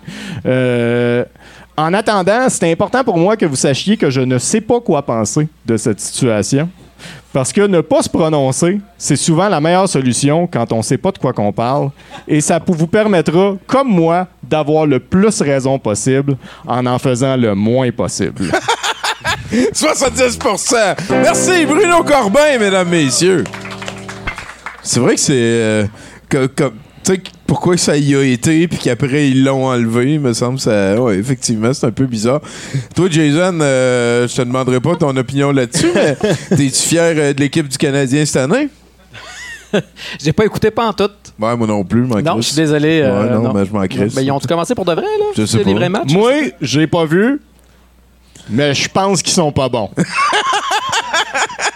En attendant, c'est important pour moi que vous sachiez que je ne sais pas quoi penser de cette situation. Parce que ne pas se prononcer, c'est souvent la meilleure solution quand on ne sait pas de quoi qu'on parle. Et ça vous permettra, comme moi, d'avoir le plus raison possible en en faisant le moins possible. 70% Merci, Bruno Corbin, mesdames, messieurs. C'est vrai que c'est. euh, comme- tu sais, pourquoi ça y a été, puis qu'après ils l'ont enlevé, il me semble. Ça, ouais, effectivement, c'est un peu bizarre. Toi, Jason, euh, je te demanderai pas ton opinion là-dessus, mais t'es-tu fier euh, de l'équipe du Canadien cette année? J'ai pas écouté pas en tout. Ouais, moi non plus, je m'en Non, je suis désolé. euh, Ouais, non, ben, je m'en crisse. Ben, ils ont-tu commencé pour de vrai, là? Je sais pas. les vrais matchs? moi, j'ai pas vu, mais je pense qu'ils sont pas bons.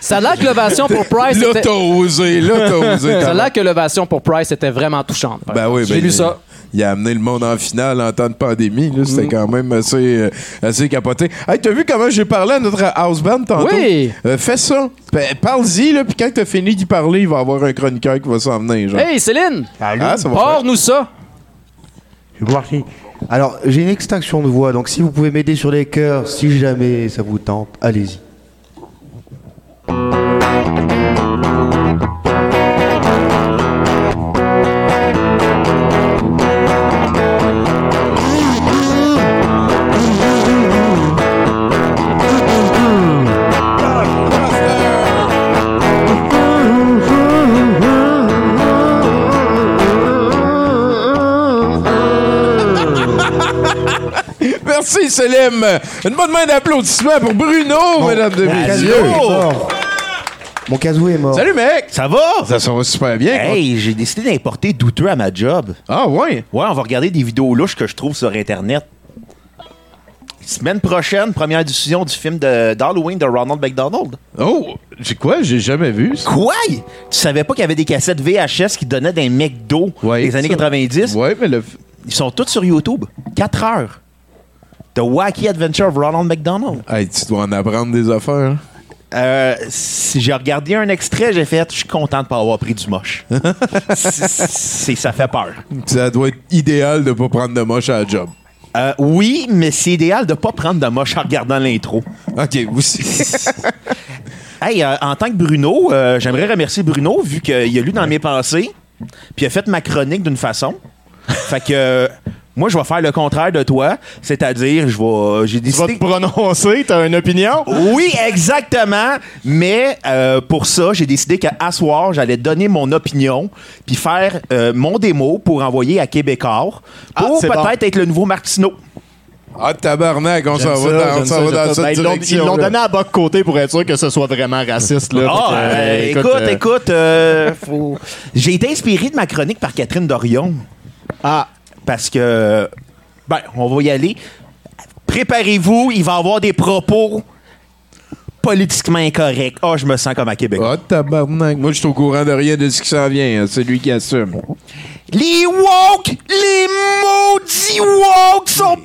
Ça a l'air que l'ovation pour Price Là, t'as osé, là, t'as osé. Ça a l'air que l'ovation pour Price était vraiment touchante. Ben oui, J'ai ben, lu il- ça. Il a amené le monde en finale en temps de pandémie. là. Mm. C'était quand même assez, euh, assez capoté. Hey, t'as vu comment j'ai parlé à notre house band tantôt? Oui. Euh, fais ça. Parle-y, là, puis quand t'as fini d'y parler, il va y avoir un chroniqueur qui va s'en venir. Genre. Hey, Céline! Ah, ça. Hors-nous ça! Je suis parti. Alors, j'ai une extinction de voix, donc si vous pouvez m'aider sur les cœurs, si jamais ça vous tente, allez-y. Merci, Selim. Une bonne main d'applaudissements pour Bruno, mesdames et messieurs. Mon casou est mort. Salut, mec! Ça va? Ça, ça va super bien. Hey, j'ai décidé d'importer douteux à ma job. Ah, ouais? Ouais, on va regarder des vidéos louches que je trouve sur Internet. Semaine prochaine, première diffusion du film de- d'Halloween de Ronald McDonald. Oh, j'ai quoi? J'ai jamais vu ça. Quoi? Tu savais pas qu'il y avait des cassettes VHS qui donnaient des McDo Ouais, des années ça. 90? Ouais, mais le. Ils sont tous sur YouTube. 4 heures. The Wacky Adventure of Ronald McDonald. Hey, tu dois en apprendre des affaires. Euh, si j'ai regardé un extrait, j'ai fait, je suis content de pas avoir pris du moche. C'est- ça fait peur. Ça doit être idéal de pas prendre de moche à la job. Euh, oui, mais c'est idéal de pas prendre de moche en regardant l'intro. OK, aussi. Hey, euh, en tant que Bruno, j'aimerais remercier Bruno vu qu'il a lu dans mes pensées, puis il a fait ma chronique d'une façon. fait que moi, je vais faire le contraire de toi, c'est-à-dire, je vais, j'ai Tu vas te décidé. prononcer, t'as une opinion? Oui, exactement. Mais euh, pour ça, j'ai décidé qu'à soir, j'allais donner mon opinion puis faire euh, mon démo pour envoyer à Québécois Ah, pour peut-être bon. être le nouveau Martineau. Ah, tabarnak, on s'en va ça, dans, on j'aime s'en ça, va dans cette Ben, ils l'ont- direction. Ils l'ont donné à bas de côté pour être sûr que ce soit vraiment raciste. Là, Ah, que, euh, euh, écoute, euh, écoute, euh, faut- j'ai été inspiré de ma chronique par Catherine Dorion. Ah, Parce que, ben, on va y aller. Préparez-vous, il va y avoir des propos politiquement incorrects. Ah, je me sens comme à Québec. Ah, tabarnak. Moi, je suis au courant de rien de ce qui s'en vient. hein. C'est lui qui assume. Les woke, les maudits woke sont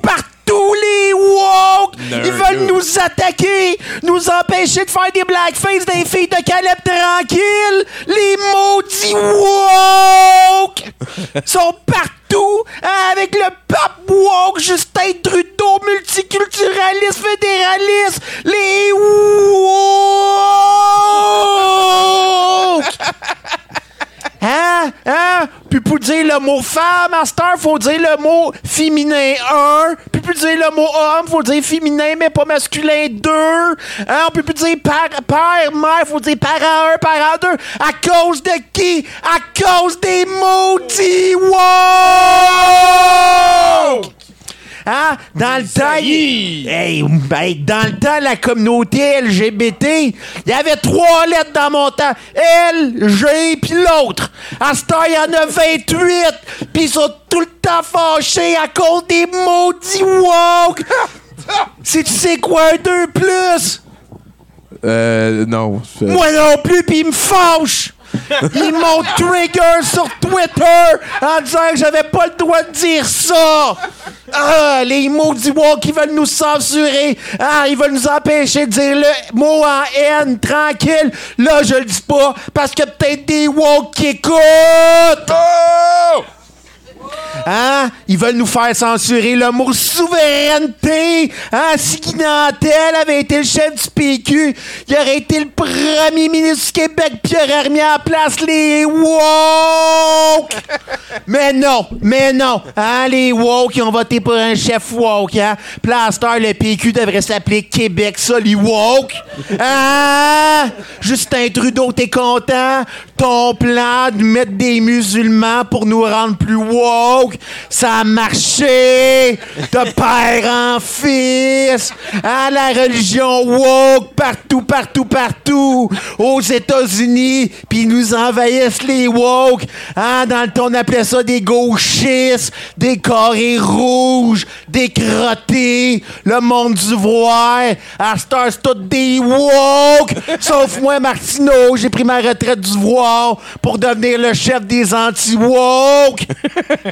partout, les woke! Ils veulent nous attaquer, nous empêcher de faire des blackface des filles de Caleb tranquille! Les maudits woke sont partout avec le pape woke, Justin Trudeau, multiculturaliste, fédéraliste, les woke! Hein? Hein? Puis pour dire le mot femme, à cette heure, faut dire le mot féminin 1. Puis pour dire le mot homme, faut dire féminin, mais pas masculin 2. Hein? On peut plus dire père, père, mère, faut dire parent 1, parent 2. À cause de qui? À cause des maudits woke! Hein? Dans le temps, hey, dans le temps, la communauté LGBT, il y avait trois lettres dans mon temps. L, G, puis l'autre. À ce temps, il y en a 28. Puis ils sont tout le temps fâchés à cause des maudits woke. si tu sais quoi un 2 plus? Euh, non. Moi non plus, puis ils me fâchent. Ils m'ont trigger sur Twitter en disant que j'avais pas le droit de dire ça. Ah, les maudits woke qui veulent nous censurer. Ah, ils veulent nous empêcher de dire le mot en haine, tranquille. Là, je le dis pas parce que peut-être des woke qui écoutent. Hein? Ils veulent nous faire censurer le mot souveraineté. Hein? Si Guy Nantel avait été le chef du PQ, il aurait été le premier ministre du Québec puis il aurait remis en place les woke. mais non, mais non. Hein? Les woke, ils ont voté pour un chef woke. Hein? Heure, le PQ devrait s'appeler Québec Soli-Woke. Hein? Justin Trudeau, t'es content? Ton plan de mettre des musulmans pour nous rendre plus woke, ça a marché! De père en fils! Hein, la religion woke partout, partout, partout! Aux États-Unis, puis nous envahissent les woke! Hein, dans le temps, on appelait ça des gauchistes, des carrés rouges, des crottés, le monde du voir! À heure, c'est tout des woke! Sauf moi, Martineau, j'ai pris ma retraite du voir pour devenir le chef des anti-woke!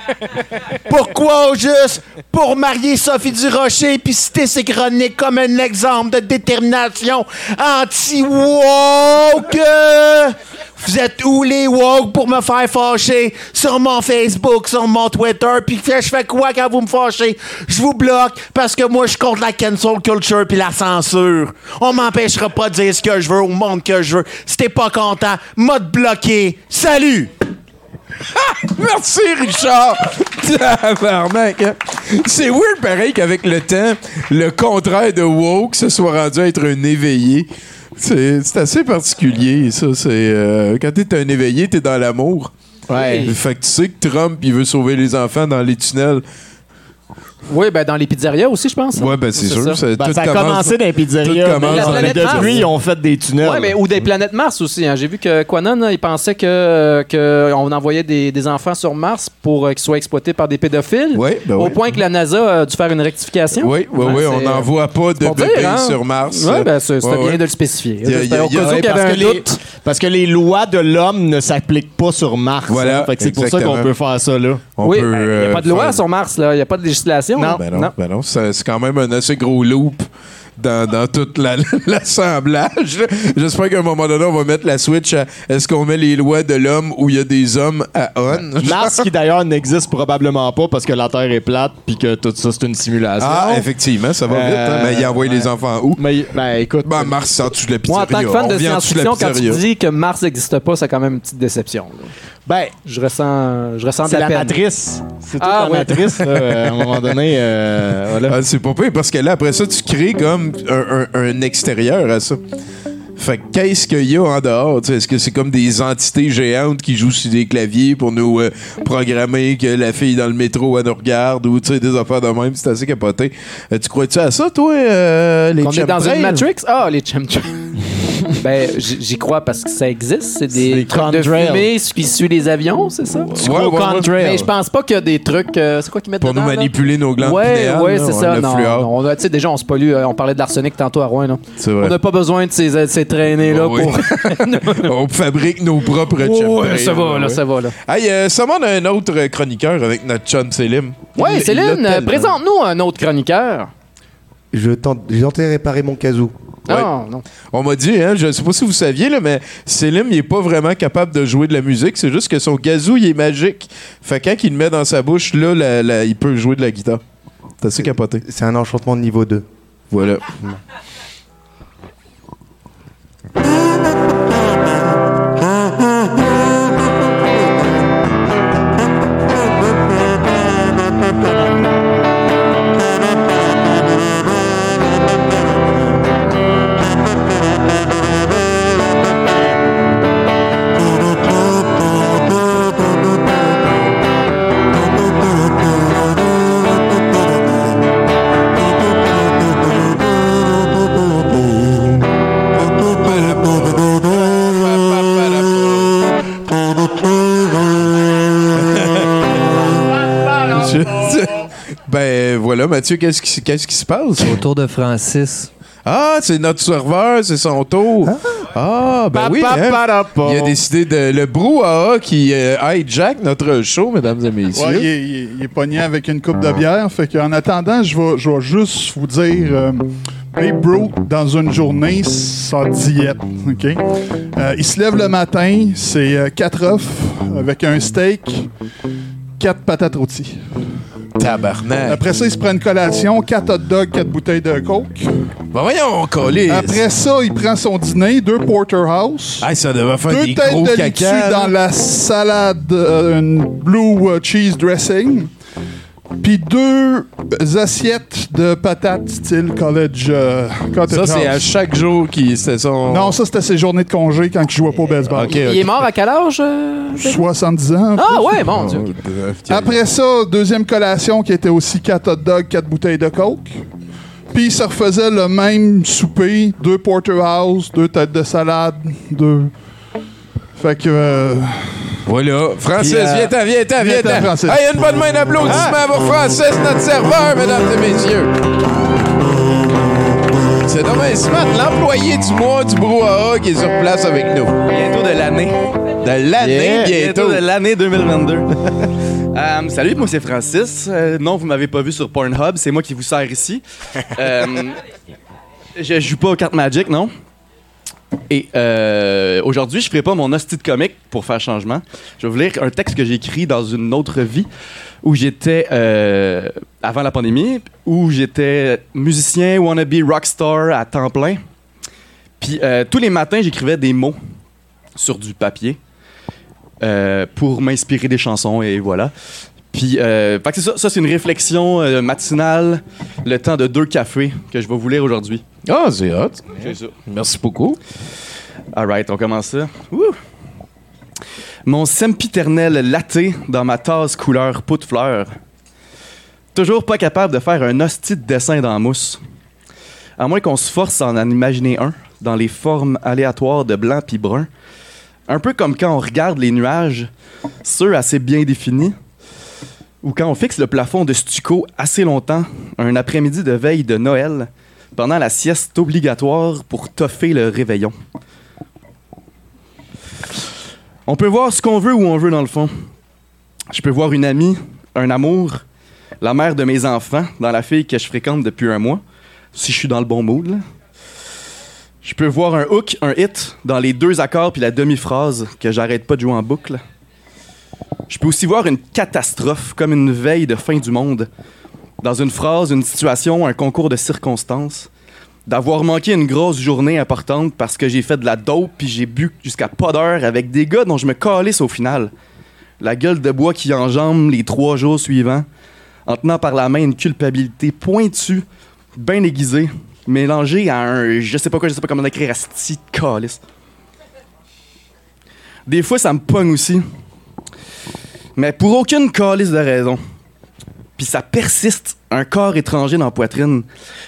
Pourquoi au juste? Pour marier Sophie Durocher puis citer ses chroniques comme un exemple de détermination anti-woke! Vous êtes où les woke pour me faire fâcher? Sur mon Facebook, sur mon Twitter, puis je fais quoi quand vous me fâchez? Je vous bloque parce que moi je contre la cancel culture puis la censure. On m'empêchera pas de dire ce que je veux au monde que je veux. Si t'es pas content, mode bloqué. Salut! Merci, Richard! Tabarnak, hein? C'est weird, pareil, qu'avec le temps, le contraire de woke se soit rendu à être un éveillé. C'est c'est assez particulier, ça. C'est euh, Quand t'es un éveillé, t'es dans l'amour. Ouais. Fait que tu sais que Trump, il veut sauver les enfants dans les tunnels. Oui, ben dans les pizzerias aussi, je pense. Ouais, ben c'est sûr. ça. Ça, Ben, tout ça a commence- commencé dans les pizzerias. tout commence mais dans mais depuis, Mars. ils ont fait des tunnels. Ouais, mais, ou des planètes Mars aussi. hein. J'ai vu que Quanon, hein, il pensait que, que on envoyait des, des enfants sur Mars pour euh, qu'ils soient exploités par des pédophiles. Ouais, ben au ouais. point que la NASA a dû faire une rectification. Oui, oui, Ouais, oui, on n'envoie pas de dire, bébés hein. sur Mars. Ouais, ben, c'est- c'était Ouais, bien ouais. de le spécifier. Il y a- y Au cas où y parce, avait que un les, doute. parce que les lois de l'homme ne s'appliquent pas sur Mars. Voilà, hein. Fait que c'est pour ça qu'on peut faire ça là. On oui, ben, il n'y euh, a pas de loi faire- sur Mars, là. Il n'y a pas de législation. Non. Ben non, ben non. C'est quand même un assez gros loop dans, dans tout la- l'assemblage. J'espère qu'à un moment donné, on va mettre la switch à est-ce qu'on met les lois de l'homme où il y a des hommes à on? Mars qui d'ailleurs n'existe probablement pas parce que la Terre est plate puis que tout ça c'est une simulation. Ah, effectivement, ça va vite. hein. Euh, Mais il envoie les enfants où? Mais ben écoute, Ben, Mars, c'est en dessous de la Moi, pizzeria. en tant que fan On de science-fiction, quand tu dis que Mars n'existe pas, c'est quand même une petite déception. là. Ben Je ressens, je ressens de c'est la, la peine. matrice. C'est toute Ah, la ouais. matrice là, à un moment donné. euh, voilà. Ah, c'est pas pire parce que là, après ça, tu crées comme un, un- un extérieur à ça. Fait que qu'est-ce qu'il y a en dehors? Est-ce que c'est comme des entités géantes qui jouent sur des claviers pour nous euh, programmer que la fille dans le métro, elle nous regarde ou tu sais, des affaires de même? C'est assez capoté. Euh, tu crois-tu à ça, toi, euh, les On est dans une Matrix? Ah, les chemtrails. ben, j'y crois parce que ça existe. C'est des trucs de fumée qui suivent les avions, c'est ça? Tu crois au contrail? Mais je pense pas qu'il y a des trucs. euh, c'est quoi qu'ils mettent Pour nous là? manipuler nos glandes Ouais, pinéales, ouais, c'est ça. Non, on a- tu sais, déjà, on se pollue. euh, On parlait de l'arsenic tantôt à Rouen. là. C'est On vrai. n'a pas besoin de ces, de ces traînées-là pour. on fabrique nos propres ouais, ça va, là, ouais. ça va, là. Hey, euh, ça demande un autre euh, chroniqueur avec notre chum Selim. Ouais, Céline, euh, présente-nous un autre chroniqueur. Je tente, j'ai tenté de réparer mon casou. Ouais. Non, non. On m'a dit, hein, je sais pas si vous saviez, là, mais Selim, il est pas vraiment capable de jouer de la musique. C'est juste que son gazou, il est magique. Fait quand il le met dans sa bouche, là, la- la- il peut jouer de la guitare. C'est assez capoté. C'est un enchantement de niveau 2. Voilà. Mathieu, qu'est-ce qui, qu'est-ce qui se passe? Au tour de Francis. Ah, c'est notre serveur, c'est son tour. Ah, ben oui. hein. Il a décidé de. Le brouhaha qui euh, hijack notre show, mesdames et messieurs. Ouais, il, est, il est- il est pogné avec une coupe de bière. Fait qu'en attendant, je vais, je vais juste vous dire euh, Babe Ruth, dans une journée, sa diète. OK? Euh, il se lève le matin, c'est euh, quatre œufs avec un steak, quatre patates rôties. Tabarnak. Après ça, il se prend une collation, quatre hot dogs, quatre bouteilles de coke. Ben voyons, coller. Après ça, il prend son dîner, deux porterhouse. Hey, ça devait faire Deux des têtes gros de caca. dans la salade, euh, une blue euh, cheese dressing. Puis deux assiettes de patates style college. euh, cottage Ça, c'est à chaque jour qui son. Non, ça, c'était ses journées de congé quand il jouait pas au baseball. Ok, Il est mort à quel âge? euh, David? 70 ans. Ah ouais, mon Dieu. Après ça, deuxième collation qui était aussi 4 hot dogs, 4 bouteilles de coke. Puis il se refaisait le même souper, deux porterhouse, deux têtes de salade, deux. Fait que. euh, Voilà. Francis, Puis, euh, viens-t'en, viens-t'en, viens-t'en, viens-t'en. Francis. Hey, une bonne main d'applaudissement pour Francis, notre serveur, mesdames et messieurs. C'est dommage smart, l'employé du mois du brouhaha qui est sur place avec nous. Bientôt de l'année. De l'année, bientôt. de l'année 2022. Euh, salut, moi c'est Francis. Euh, non, vous m'avez pas vu sur Pornhub, c'est moi qui vous sers ici. Je joue pas aux cartes Magic, non? Et euh, aujourd'hui, je ferai pas mon hostie de pour faire changement. Je vais vous lire un texte que j'ai écrit dans une autre vie où j'étais euh, avant la pandémie, où j'étais musicien wannabe rockstar à temps plein. Puis euh, tous les matins, j'écrivais des mots sur du papier pour m'inspirer des chansons et voilà. Puis, euh, fait que c'est ça, ça c'est une réflexion euh, matinale, le temps de deux cafés que je vais vous lire aujourd'hui. Ah, c'est hot. C'est ça. Merci beaucoup. Alright, on commence ça. Wouh! Mon sempiternel latte dans ma tasse couleur pot de fleurs. Toujours pas capable de faire un hostie de dessin dans la mousse. À moins qu'on se force à en imaginer un, dans les formes aléatoires de blanc puis brun. Un peu comme quand on regarde les nuages, ceux assez bien définis, ou quand on fixe le plafond de stucco assez longtemps, un après-midi de veille de Noël, pendant la sieste obligatoire pour toffer le réveillon. On peut voir ce qu'on veut où on veut dans le fond. Je peux voir une amie, un amour, la mère de mes enfants, dans la fille que je fréquente depuis un mois, si je suis dans le bon mood. Je peux voir un hook, un hit dans les deux accords puis la demi-phrase que j'arrête pas de jouer en boucle. Je peux aussi voir une catastrophe comme une veille de fin du monde. Dans une phrase, une situation, un concours de circonstances. D'avoir manqué une grosse journée importante parce que j'ai fait de la dope puis j'ai bu jusqu'à pas d'heure avec des gars dont je me calisse au final. La gueule de bois qui enjambe les trois jours suivants, en tenant par la main une culpabilité pointue, bien aiguisée, mélangée à un je sais pas quoi, je sais pas comment l'écrire, à ce calice. Des fois, ça me pogne aussi. Mais pour aucune calice de raison. Puis ça persiste, un corps étranger dans la poitrine.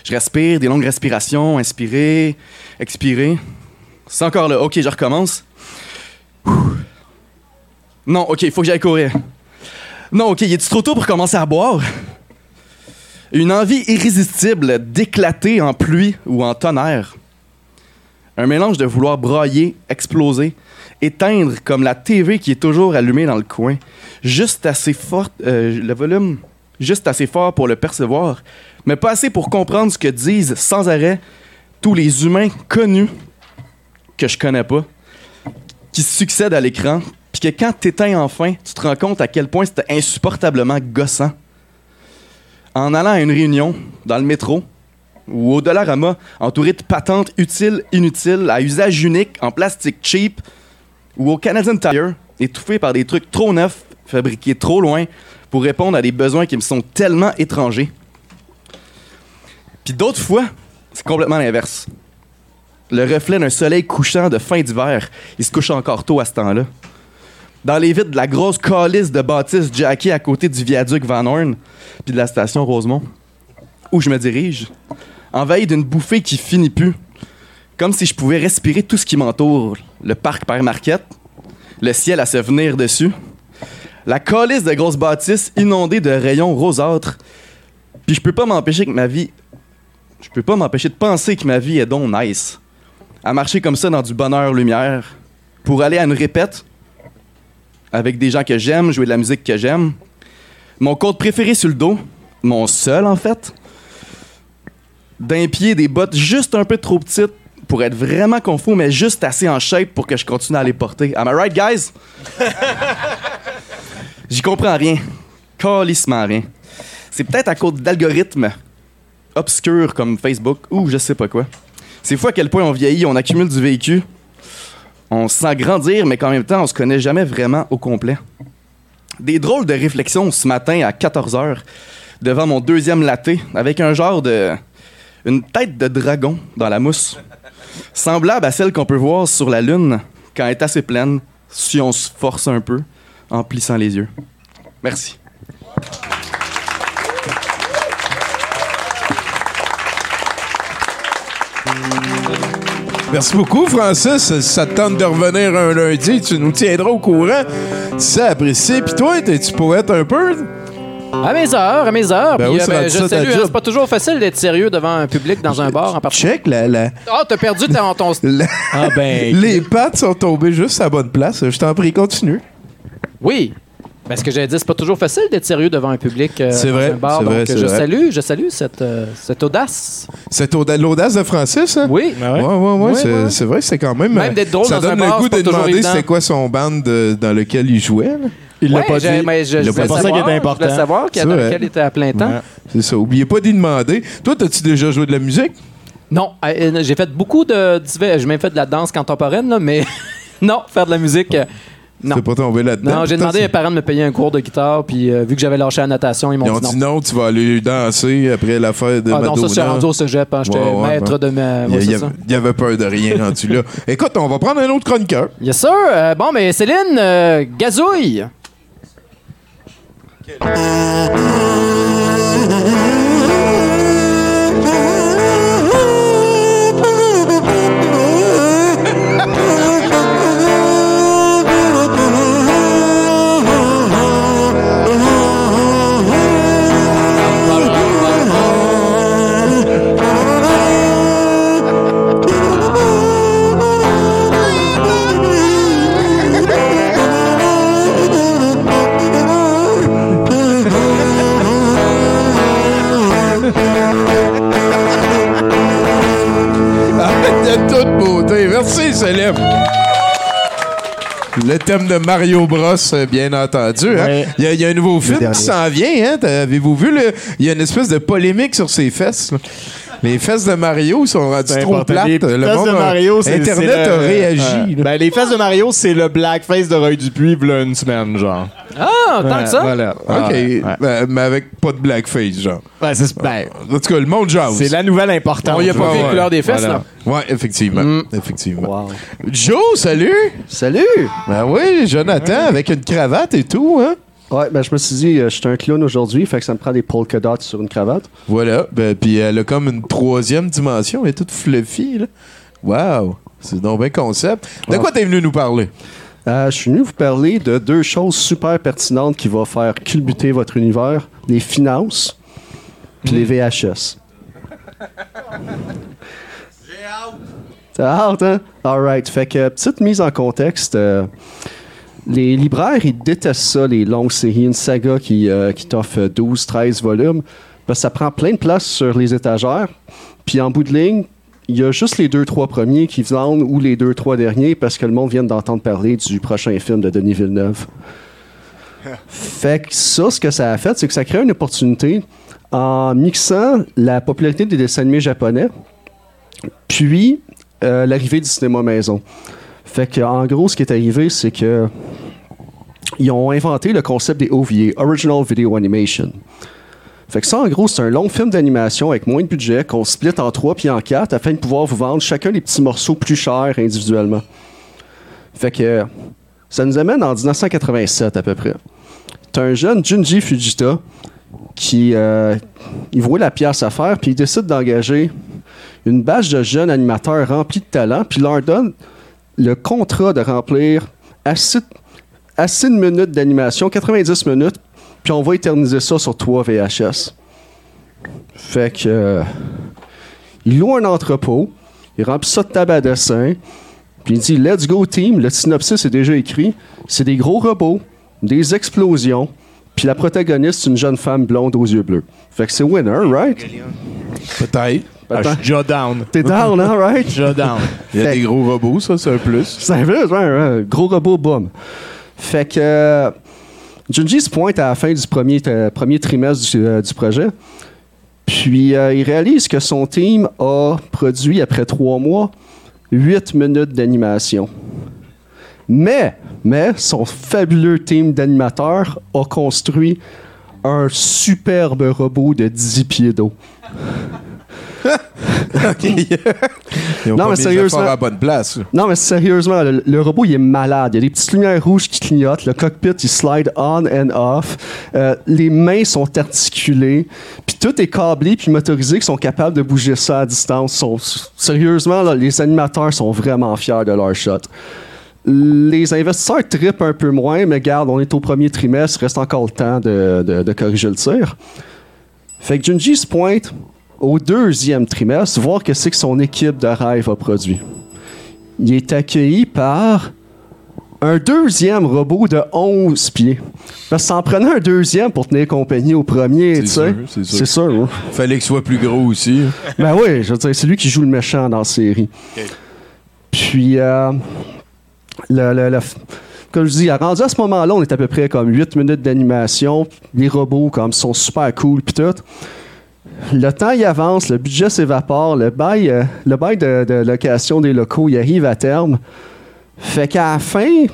Je respire, des longues respirations, inspirer, expirer. C'est encore là. Ok, je recommence. Non, ok, il faut que j'aille courir. Non, ok, il est trop tôt pour commencer à boire? Une envie irrésistible d'éclater en pluie ou en tonnerre. Un mélange de vouloir brailler, exploser, éteindre comme la TV qui est toujours allumée dans le coin. Juste assez fort, euh, le volume juste assez fort pour le percevoir, mais pas assez pour comprendre ce que disent sans arrêt tous les humains connus que je connais pas, qui succèdent à l'écran, puis que quand t'éteins enfin, tu te rends compte à quel point c'était insupportablement gossant. En allant à une réunion, dans le métro, ou au Dollarama, entouré de patentes utiles, inutiles, à usage unique, en plastique cheap, ou au Canadian Tire, étouffé par des trucs trop neufs, fabriqués trop loin, pour répondre à des besoins qui me sont tellement étrangers. Puis d'autres fois, c'est complètement l'inverse. Le reflet d'un soleil couchant de fin d'hiver, il se couche encore tôt à ce temps-là. Dans les vitres de la grosse calice de bâtisse Jackie à côté du viaduc Van Horn, puis de la station Rosemont, où je me dirige, envahi d'une bouffée qui finit plus, comme si je pouvais respirer tout ce qui m'entoure, le parc Père Marquette, le ciel à se venir dessus, la calice de grosses bâtisses inondée de rayons rosâtres. Puis je peux pas m'empêcher que ma vie. Je peux pas m'empêcher de penser que ma vie est donc nice. À marcher comme ça dans du bonheur lumière. Pour aller à une répète. Avec des gens que j'aime, jouer de la musique que j'aime. Mon compte préféré sur le dos. Mon seul en fait. D'un pied, des bottes juste un peu trop petites pour être vraiment confus, mais juste assez en shape pour que je continue à les porter. Am I right, guys? J'y comprends rien. Calissement rien. C'est peut-être à cause d'algorithmes obscurs comme Facebook ou je sais pas quoi. C'est fou à quel point on vieillit, on accumule du véhicule. On se sent grandir, mais qu'en même temps, on se connaît jamais vraiment au complet. Des drôles de réflexions ce matin à 14h devant mon deuxième latte avec un genre de. une tête de dragon dans la mousse. Semblable à celle qu'on peut voir sur la Lune quand elle est assez pleine, si on se force un peu en plissant les yeux. Merci. Merci beaucoup, Francis. Ça te tente de revenir un lundi, tu nous tiendras au courant. Ça apprécié. Puis toi, t'es-tu poète un peu? À mes heures, à mes heures. Ben Puis, oui, euh, c'est ben, je ça, salue, hein, c'est pas toujours facile d'être sérieux devant un public dans un bar en particulier. Check, la, la- Ah, t'as perdu ton. ton... la- Ah ben. les pattes sont tombées juste à la bonne place. Je t'en prie, continue. Oui. Ben, ce que j'allais dire, c'est pas toujours facile d'être sérieux devant un public euh, C'est dans vrai, un bar. c'est donc, vrai, euh, je vrai. salue, je salue cette, euh, cette audace. C'est auda- l'audace de Francis, hein? Oui. Ben Ouais, ouais. ouais, ouais, Ouais, c'est, vrai, c'est quand même. Même d'être drôle ça dans un donne bar, le goût c'est pas de demander c'était quoi son band de- dans lequel il jouait. là. Il l'a Ouais, pas dit. mais je, je voulais pas ça qui est savoir, je important. voulais savoir vrai. lequel était à plein temps. Ouais. C'est ça. Oubliez pas d'y demander. Toi, t'as-tu déjà joué de la musique? Non, euh, j'ai fait beaucoup de. J'ai même fait de la danse contemporaine, là, mais non, faire de la musique. euh, non. Pas tombé là-dedans? Non, j'ai demandé à mes parents de me payer un cours de guitare, puis euh, vu que j'avais lâché la natation, ils Ils m'ont ont dit non. dit non, tu vas aller danser après l'affaire de Ah non, ça c'est Madonna. rendu au cégep, hein, j'étais Ouais, ouais, maître ouais. de ma. Il y, avait- ça. il y avait peur de rien rendu là. Écoute, on va prendre un autre chroniqueur. Yes sir. Euh, bon, mais Céline, euh, gazouille. kidding. Excellent. Le thème de Mario Bros, euh, bien entendu. hein. Il, y a, il y a un nouveau film qui s'en vient. Hein? Avez-vous vu? le- Il y a une espèce de polémique sur ses fesses. là? Les fesses de Mario sont rendues trop plates. Les Le fesses monde de Mario, c'est Internet le- a réagi. Là. Ben, les fesses de Mario, c'est le blackface de Roy Dupuis, v'là une semaine, genre. Ah, tant Ouais, que ça? Voilà. OK. Ouais. Ben, mais avec pas de blackface, genre. Ouais, c'est ben, En tout cas, le monde jase. c'est la nouvelle importante. On y a pas vu les couleurs des fesses, là. Ouais, effectivement. Mm. Effectivement. Joe, salut! Salut! Ben oui, Jonathan, avec une cravate et tout, hein? Ouais, ben je me suis dit, euh, je suis un clown aujourd'hui, fait que ça me prend des polka dots sur une cravate. Voilà. Ben, puis elle a comme une troisième dimension. Elle est toute fluffy, là. Wow! C'est donc bien concept. De quoi t'es venu nous parler? Euh, je suis venu vous parler de deux choses super pertinentes qui vont faire culbuter votre univers les finances puis les VHS. T'as hâte, hein? Alright. Fait que, petite mise en contexte. euh, les libraires, ils détestent ça, les longues séries. Une saga qui, euh, qui t'offre 12, 13 volumes. Parce que ça prend plein de place sur les étagères. Puis en bout de ligne, il y a juste les deux, trois premiers qui vendent ou les deux, trois derniers parce que le monde vient d'entendre parler du prochain film de Denis Villeneuve. fait que ça, ce que ça a fait, c'est que ça crée une opportunité en mixant la popularité des dessins animés japonais puis euh, l'arrivée du cinéma maison. Fait que, en gros, ce qui est arrivé, c'est que ils ont inventé le concept des OVA, Original Video Animation. Fait que ça, en gros, c'est un long film d'animation avec moins de budget qu'on split en trois puis en quatre afin de pouvoir vous vendre chacun des petits morceaux plus chers individuellement. Fait que ça nous amène en 1987 à peu près. T'as un jeune Junji Fujita qui euh, il voit la pièce à faire puis il décide d'engager une bâche de jeunes animateurs remplis de talent puis leur donne le contrat de remplir assez de minutes d'animation, 90 minutes, puis on va éterniser ça sur trois VHS. Fait que. euh, il loue un entrepôt, il remplit ça de tabac à dessin, puis il dit Let's go team, le synopsis est déjà écrit. C'est des gros robots, des explosions, puis la protagoniste, une jeune femme blonde aux yeux bleus. Fait que c'est winner, right? Peut-être. Ah, je suis déjà down. T'es down, hein, right? Déjà down. Il y a Fait- des gros robots, ça, c'est un plus. C'est un peu, ouais, ouais, gros robot, boum. Fait que euh, Junji se pointe à la fin du premier, euh, premier trimestre du, euh, du projet. Puis euh, il réalise que son team a produit, après trois mois, 8 minutes d'animation. Mais, mais, son fabuleux team d'animateurs a construit un superbe robot de 10 pieds d'eau. Ont Non, mais sérieusement- à la bonne place. Non, mais sérieusement, le, le robot, il est malade. Il y a des petites lumières rouges qui clignotent. Le cockpit, il slide on and off. Euh, les mains sont articulées. Puis tout est câblé puis motorisé qui sont capables de bouger ça à distance. Sont- sérieusement, là, les animateurs sont vraiment fiers de leur shot. Les investisseurs trippent un peu moins, mais garde, on est au premier trimestre, il reste encore le temps de, de- de corriger le tir. Fait que Junji se pointe au deuxième trimestre, voir que c'est que son équipe de rêve a produit il est accueilli par un deuxième robot de 11 pieds. Parce que ça en prenait un deuxième pour tenir compagnie au premier, tu sais. c'est sûr. C'est sûr. hein. Fallait qu'il soit plus gros aussi. Ben oui, je veux dire, c'est lui qui joue le méchant dans la série. Puis, euh, le, le- le- comme je dis, rendu à ce moment-là, on est à peu près comme 8 minutes d'animation. Les robots, comme, sont super cool, puis tout. Le temps y avance, le budget s'évapore, le bail, euh, de location des locaux, il arrive à terme. Fait qu'à la fin,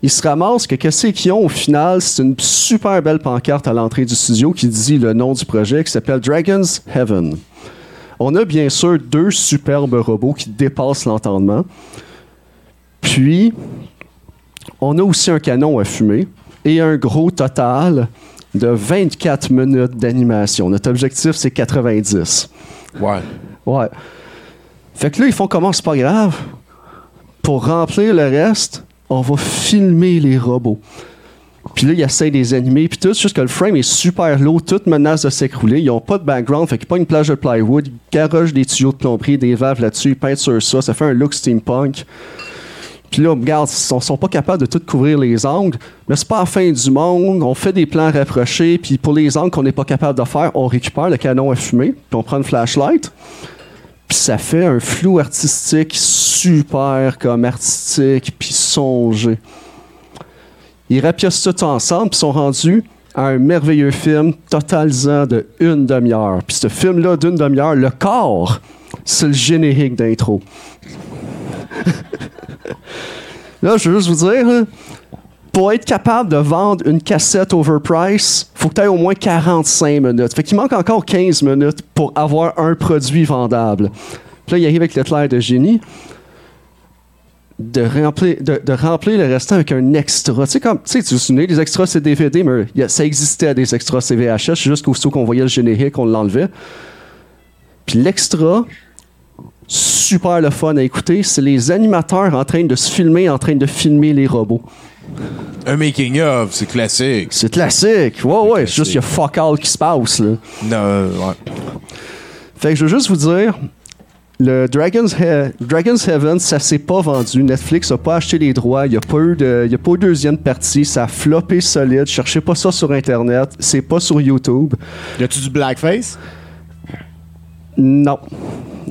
ils se ramassent que qu'est-ce qu'ils ont au final? C'est une super belle pancarte à l'entrée du studio qui dit le nom du projet qui s'appelle Dragon's Heaven. On a bien sûr deux superbes robots qui dépassent l'entendement. Puis, on a aussi un canon à fumer et un gros total de 24 minutes d'animation. Notre objectif, c'est 90. Ouais. Ouais. Fait que là, ils font comment? C'est pas grave. Pour remplir le reste, on va filmer les robots. Puis là, ils essayent des animés, puis tout, juste que le frame est super lourd, toute menace de s'écrouler. Ils ont pas de background, fait qu'ils pas une plage de plywood, ils garagent des tuyaux de plomberie, des valves là-dessus, ils peignent sur ça, ça fait un look steampunk. Puis là, regarde, ils sont, sont pas capables de tout couvrir les angles, mais c'est pas la fin du monde. On fait des plans rapprochés, puis pour les angles qu'on n'est pas capable de faire, on récupère le canon à fumée, puis on prend une flashlight. Puis ça fait un flou artistique super comme artistique puis songé. Ils rapiocent tout ensemble puis sont rendus à un merveilleux film totalisant de une demi-heure. Puis ce film-là d'une demi-heure, le corps, c'est le générique d'intro. Là, je veux juste vous dire, là, pour être capable de vendre une cassette overprice, faut que tu aies au moins 45 minutes. Fait qu'il manque encore 15 minutes pour avoir un produit vendable. Puis là, il arrive avec l'éclair de génie de remplir, le restant avec un extra. Tu sais, comme, tu te souviens, les extras c'est DVD, mais ça existait des extras CVHS, juste qu'aussitôt qu'on voyait le générique, on l'enlevait. Puis l'extra, super le fun à écouter, c'est les animateurs en train de se filmer, en train de filmer les robots. Un making-of, c'est classique. C'est classique. Ouais, ouais, c'est juste qu'il y a fuck all qui se passe, là. Non, ouais. Fait que je veux juste vous dire, le Dragon's, He- Dragon's Heaven, ça s'est pas vendu. Netflix a pas acheté les droits. Il y a pas eu de, y a pas eu de deuxième partie. Ça a floppé solide. Cherchez pas ça sur Internet. C'est pas sur YouTube. Y a-tu du blackface? Non.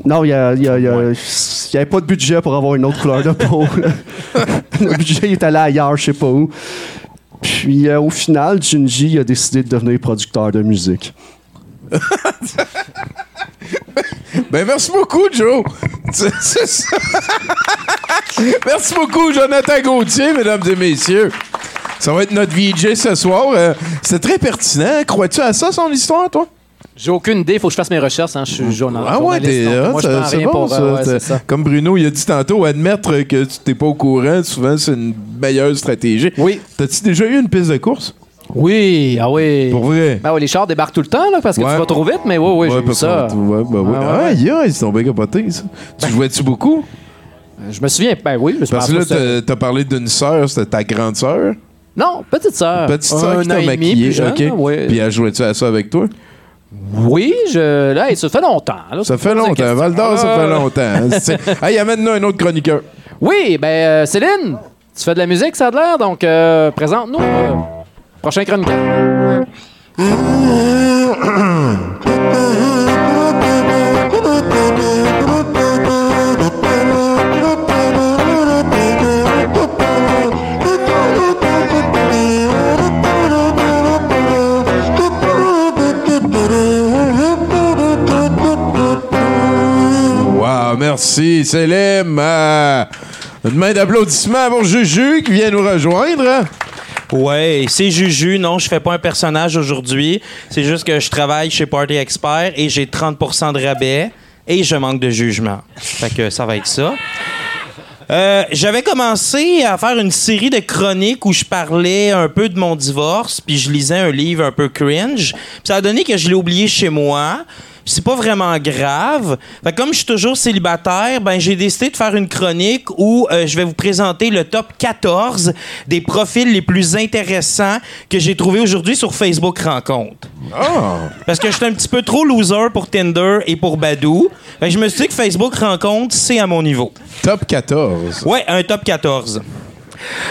Non, il y a- il y a- il y a- il y avait pas de budget pour avoir une autre couleur de peau. le budget est allé ailleurs, je sais pas où. Puis euh, au final, Junji a décidé de devenir producteur de musique. Ben, merci beaucoup, Joe. Merci beaucoup, Jonathan Gauthier, mesdames et messieurs. Ça va être notre VJ ce soir. Euh, c'est très pertinent. Crois-tu à ça, son histoire, toi? J'ai aucune idée, faut que je fasse mes recherches. Hein. Je suis journal- Ah ouais, journaliste. t'es prends c'est rien bon, pour. ça. euh, ouais, ça. Comme Bruno, il a dit tantôt, admettre que tu t'es pas au courant, souvent, c'est une meilleure stratégie. Oui. T'as-tu déjà eu une piste de course? Oui, ah oui. Pour vrai? Ben ouais, les chars débarquent tout le temps là, parce que Ouais. tu vas trop vite, mais oui, oui, j'ai vu parce ça. Ouais, ben oui. Ouais, ouais, Ah, ouais. yeah, ils sont bien capotés, ça. Tu jouais-tu beaucoup? Je me souviens, ben oui, je me souviens Parce que là, t'as- parlé d'une sœur, c'était ta grande sœur? Non, petite sœur. Petite sœur Un qui t'a jeune, ok. ouais. Puis elle jouait-tu à ça avec toi? Oui, je. Là, hey, ça fait longtemps. là, Ça fait longtemps. questions. Val d'Or, ça Ah. fait longtemps. C'est- hey, amène-nous un autre chroniqueur. Oui, ben euh, Céline, tu fais de la musique, ça a de l'air, donc euh, présente-nous. euh, prochain chroniqueur. Merci, Célème. Euh, une main d'applaudissement pour Juju qui vient nous rejoindre. Ouais, c'est Juju. Non, je fais pas un personnage aujourd'hui. C'est juste que je travaille chez Party Expert et j'ai 30% de rabais et je manque de jugement. Fait que ça va être ça. Euh, J'avais commencé à faire une série de chroniques où je parlais un peu de mon divorce, puis je lisais un livre un peu cringe. Ça a donné que je l'ai oublié chez moi. C'est pas vraiment grave. Fait que comme je suis toujours célibataire, ben j'ai décidé de faire une chronique où euh, je vais vous présenter le top 14 des profils les plus intéressants que j'ai trouvé aujourd'hui sur Facebook Rencontre. Parce que j'étais un petit peu trop loser pour Tinder et pour Badou. Je me suis dit que Facebook Rencontre, c'est à mon niveau. Top 14. Ouais, un top 14.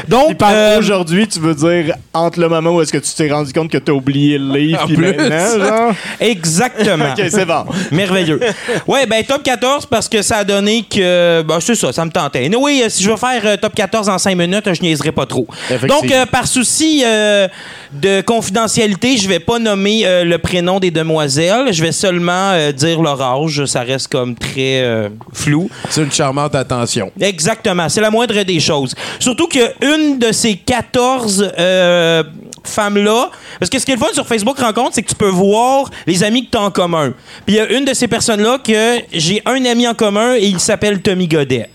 Donc, Par euh, aujourd'hui, tu veux dire entre le moment où est-ce que tu t'es rendu compte que t'as oublié le livre puis maintenant, genre? Exactement. Ok, c'est bon. Merveilleux. Ouais, ben top 14 parce que ça a donné que. Ben, c'est ça, ça me tentait. oui, si je veux faire euh, top 14 en 5 minutes, je niaiserai pas trop. Donc, euh, par souci euh, de confidentialité, je vais pas nommer euh, le prénom des demoiselles. Je vais seulement euh, dire leur âge. Ça reste comme très euh, flou. C'est une charmante attention. Exactement, c'est la moindre des choses. Surtout qu'une de ces 14 euh, femmes-là, parce que ce qui est le fun sur Facebook Rencontre, c'est que tu peux voir les amis que tu as en commun. Puis il y a une de ces personnes-là que j'ai un ami en commun et il s'appelle Tommy Godet.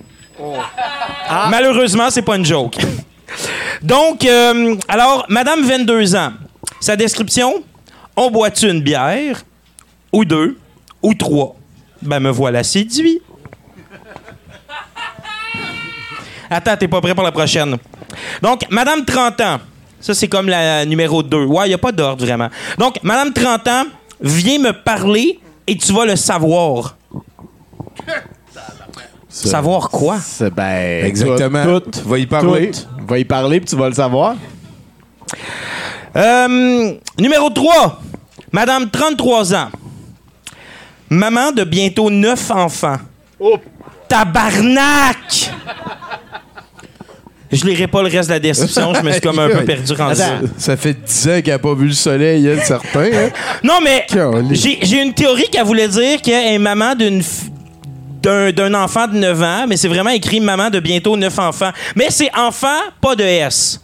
Malheureusement, c'est pas une joke. Donc, euh, alors, Madame 22 ans, sa description, on boit une bière, ou deux, ou trois? Ben, me voilà séduit. Attends, t'es pas prêt pour la prochaine. Donc, Madame 30 ans. Ça, c'est comme la numéro 2. Ouais, il n'y a pas d'ordre vraiment. Donc, Madame 30 ans, viens me parler et tu vas le savoir. Savoir quoi? C'est ben. Exactement. Tout, tout, Va y parler. tout. Va y parler puis tu vas le savoir. Euh, numéro 3. Madame 33 ans. Maman de bientôt neuf enfants. Tabarnak! Je lirai pas le reste de la description, je me suis comme un peu perdu rendu là. Attends, Ça fait 10 ans qu'elle a pas vu le soleil, elle, certain. Hein? Non, mais j'ai une théorie qu'elle voulait dire qu'elle est maman d'une d'un d'un enfant de 9 ans, mais c'est vraiment écrit maman de bientôt 9 enfants. Mais c'est enfant, pas de S.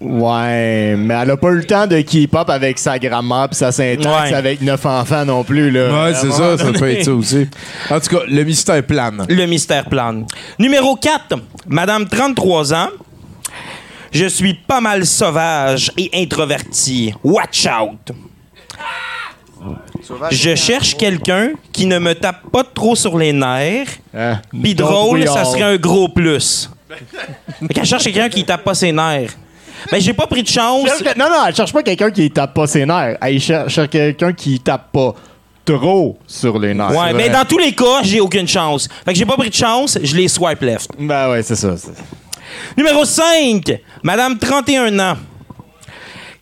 Ouais, mais elle a pas eu le temps de keep up avec sa grand-mère pis sa syntaxe Ouais. avec neuf enfants non plus, là. Ouais, c'est ça, ça peut être ça aussi. En tout cas, le mystère plane. Le mystère plane. Numéro 4, Madame 33 ans. Je suis pas mal sauvage et introverti. Watch out. Je cherche quelqu'un qui ne me tape pas trop sur les nerfs. Hein? Puis Doc drôle, ça serait un gros plus. Fait qu'elle cherche quelqu'un qui tape pas ses nerfs. Ben, j'ai pas pris de chance. Cherche Non, non, elle cherche pas quelqu'un qui tape pas ses nerfs. Elle cherche cherche quelqu'un qui tape pas trop sur les nerfs. Ouais, mais dans tous les cas, j'ai aucune chance. Fait que j'ai pas pris de chance, je les swipe left. Ben ouais, c'est ça. c'est- Numéro 5, Madame 31 ans.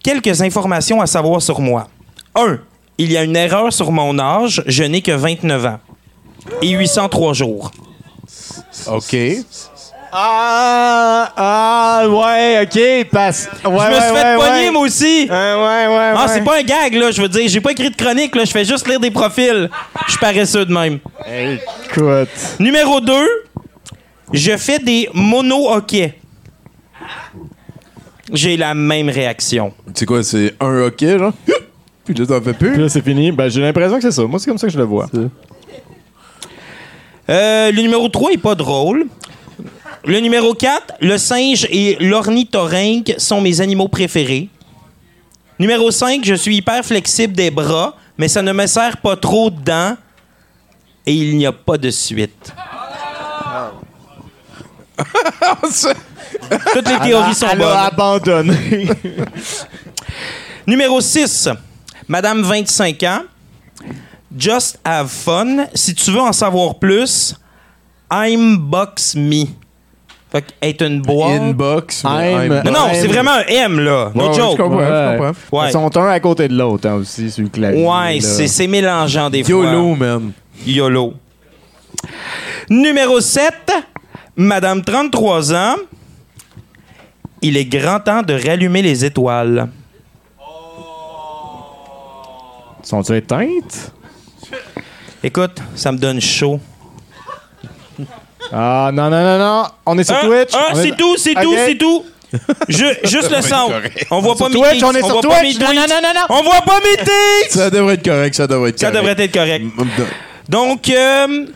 Quelques informations à savoir sur moi. 1. Il y a une erreur sur mon âge, je n'ai que 29 ans. Et 803 jours. OK. Ah, ah, ouais, ok, passe. Ouais, je me ouais, suis fait ouais, pogner, ouais. moi aussi. ouais, ouais, Ah, ouais. c'est pas un gag, là. Je veux dire, j'ai pas écrit de chronique, là. Je fais juste lire des profils. Je suis paresseux de même. Écoute. Numéro 2. Je fais des mono-hockey. J'ai la même réaction. C'est quoi, c'est un hockey, genre? Puis là, t'en fais Puis plus? là, c'est fini. Ben, j'ai l'impression que c'est ça. Moi, c'est comme ça que je le vois. Euh, le numéro 3 est pas drôle. Le numéro 4, le singe et l'ornithorynque sont mes animaux préférés. Numéro 5, je suis hyper flexible des bras, mais ça ne me sert pas trop dedans et il n'y a pas de suite. Toutes les théories sont bonnes. abandonné. Numéro 6, Madame 25 ans. Just have fun. Si tu veux en savoir plus, I'm box me. Fait que être une boîte. Inbox. ou I'm- I'm- Non, c'est vraiment un M, là. No Ouais, ouais, je joke. comprends, je Ouais. comprends. Ouais, Ils sont un à côté de l'autre, hein, aussi, sur le clavier. ouais là. c'est c'est mélangeant des fois. YOLO, man. YOLO. Numéro 7, Madame 33 ans. Il est grand temps de rallumer les étoiles. Sont-tu éteintes? Écoute, ça me donne chaud. Ah, non, non, non, non. On est sur Twitch. ah, est- c'est tout, c'est tout, c'est tout. Je- juste le son. On voit pas mes Twitch, on est sur voit pas mes Twitch. Non, non, non, non. On voit pas mes tweets. Ça devrait être correct, ça devrait être Ça correct. devrait être correct. Donc, euh,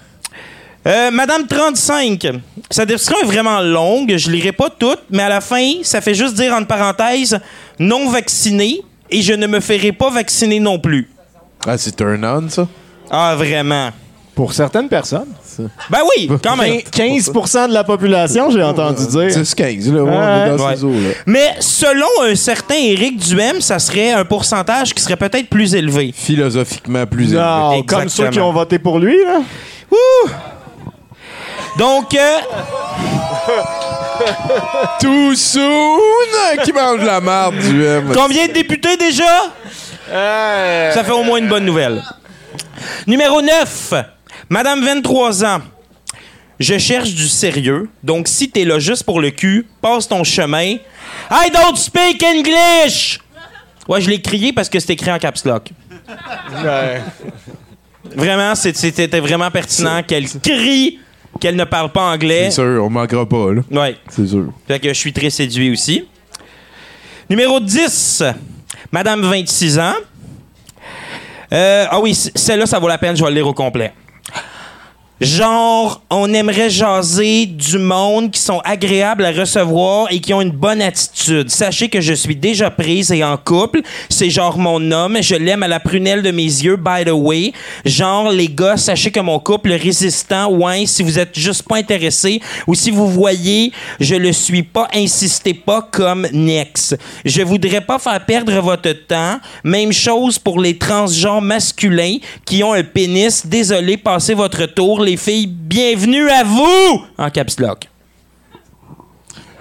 euh, Madame 35, sa description est vraiment longue. Je lirai pas toute, mais à la fin, ça fait juste dire entre parenthèses non vacciné et je ne me ferai pas vacciner non plus. Ah, c'est turn on, ça? Ah, vraiment? Pour certaines personnes. Ben oui, quand même. 15% de la population, j'ai entendu dire. 10-15, là. ouais, on est dans Ouais. ces eaux-là. Mais selon un certain Éric Duhem, ça serait un pourcentage qui serait peut-être plus élevé. Philosophiquement plus élevé. Non, comme ceux qui Exactement. ont voté pour lui, là. Donc, euh, Too soon! Qui mange la marde du M? combien de députés déjà? Ça fait au moins une bonne nouvelle. Numéro 9. Madame 23 ans. Je cherche du sérieux. Donc, si t'es là juste pour le cul, passe ton chemin. I don't speak English! Ouais, je l'ai crié parce que c'est écrit en caps lock. Vraiment, c'était vraiment pertinent qu'elle crie qu'elle ne parle pas anglais. C'est sûr, on manquera pas, là. Ouais. C'est sûr. Fait que je suis très séduit aussi. Numéro 10, Madame 26 ans. Euh, ah oui, celle-là, ça vaut la peine, je vais le lire au complet. Genre, on aimerait jaser du monde qui sont agréables à recevoir et qui ont une bonne attitude. Sachez que je suis déjà prise et en couple. C'est genre mon homme. Je l'aime à la prunelle de mes yeux, by the way. Genre, les gars, sachez que mon couple résistant, ouais, si vous êtes juste pas intéressé ou si vous voyez, je le suis pas, insistez pas comme Nex. Je voudrais pas faire perdre votre temps. Même chose pour les transgenres masculins qui ont un pénis. Désolé, passez votre tour, filles. Bienvenue à vous! En caps lock.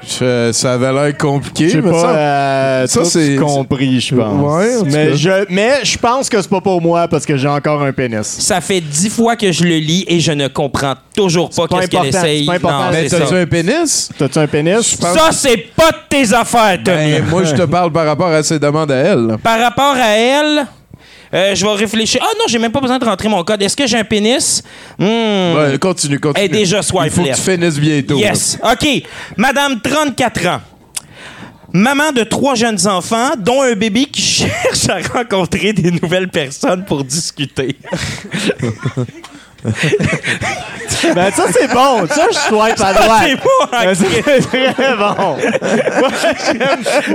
Je- ça avait l'air compliqué. J'ai mais pas ça, euh, ça, c'est- compris, je pense. Ouais, mais, je, mais je pense que c'est pas pour moi parce que j'ai encore un pénis. Ça fait dix fois que je le lis et je ne comprends toujours pas qu'est-ce qu'elle essaye. c'est pas important. Non, Mais t'as-tu un pénis? T'as-tu un pénis? Ça, c'est pas de tes affaires, Tommy. Ben, moi, je te parle par rapport à ses demandes à elle. Par rapport à elle, euh, je vais réfléchir. Ah non, j'ai même pas besoin de rentrer mon code. Est-ce que j'ai un pénis? Hmm. Ouais, continue, continue. Elle est déjà Il faut swipe que tu finisses bientôt. Yes. OK. Madame, 34 ans. Maman de trois jeunes enfants, dont un bébé qui cherche à rencontrer des nouvelles personnes pour discuter. Ben, ça, c'est bon. Ça, je swipe à droite. C'est bon, Ben, c'est très bon.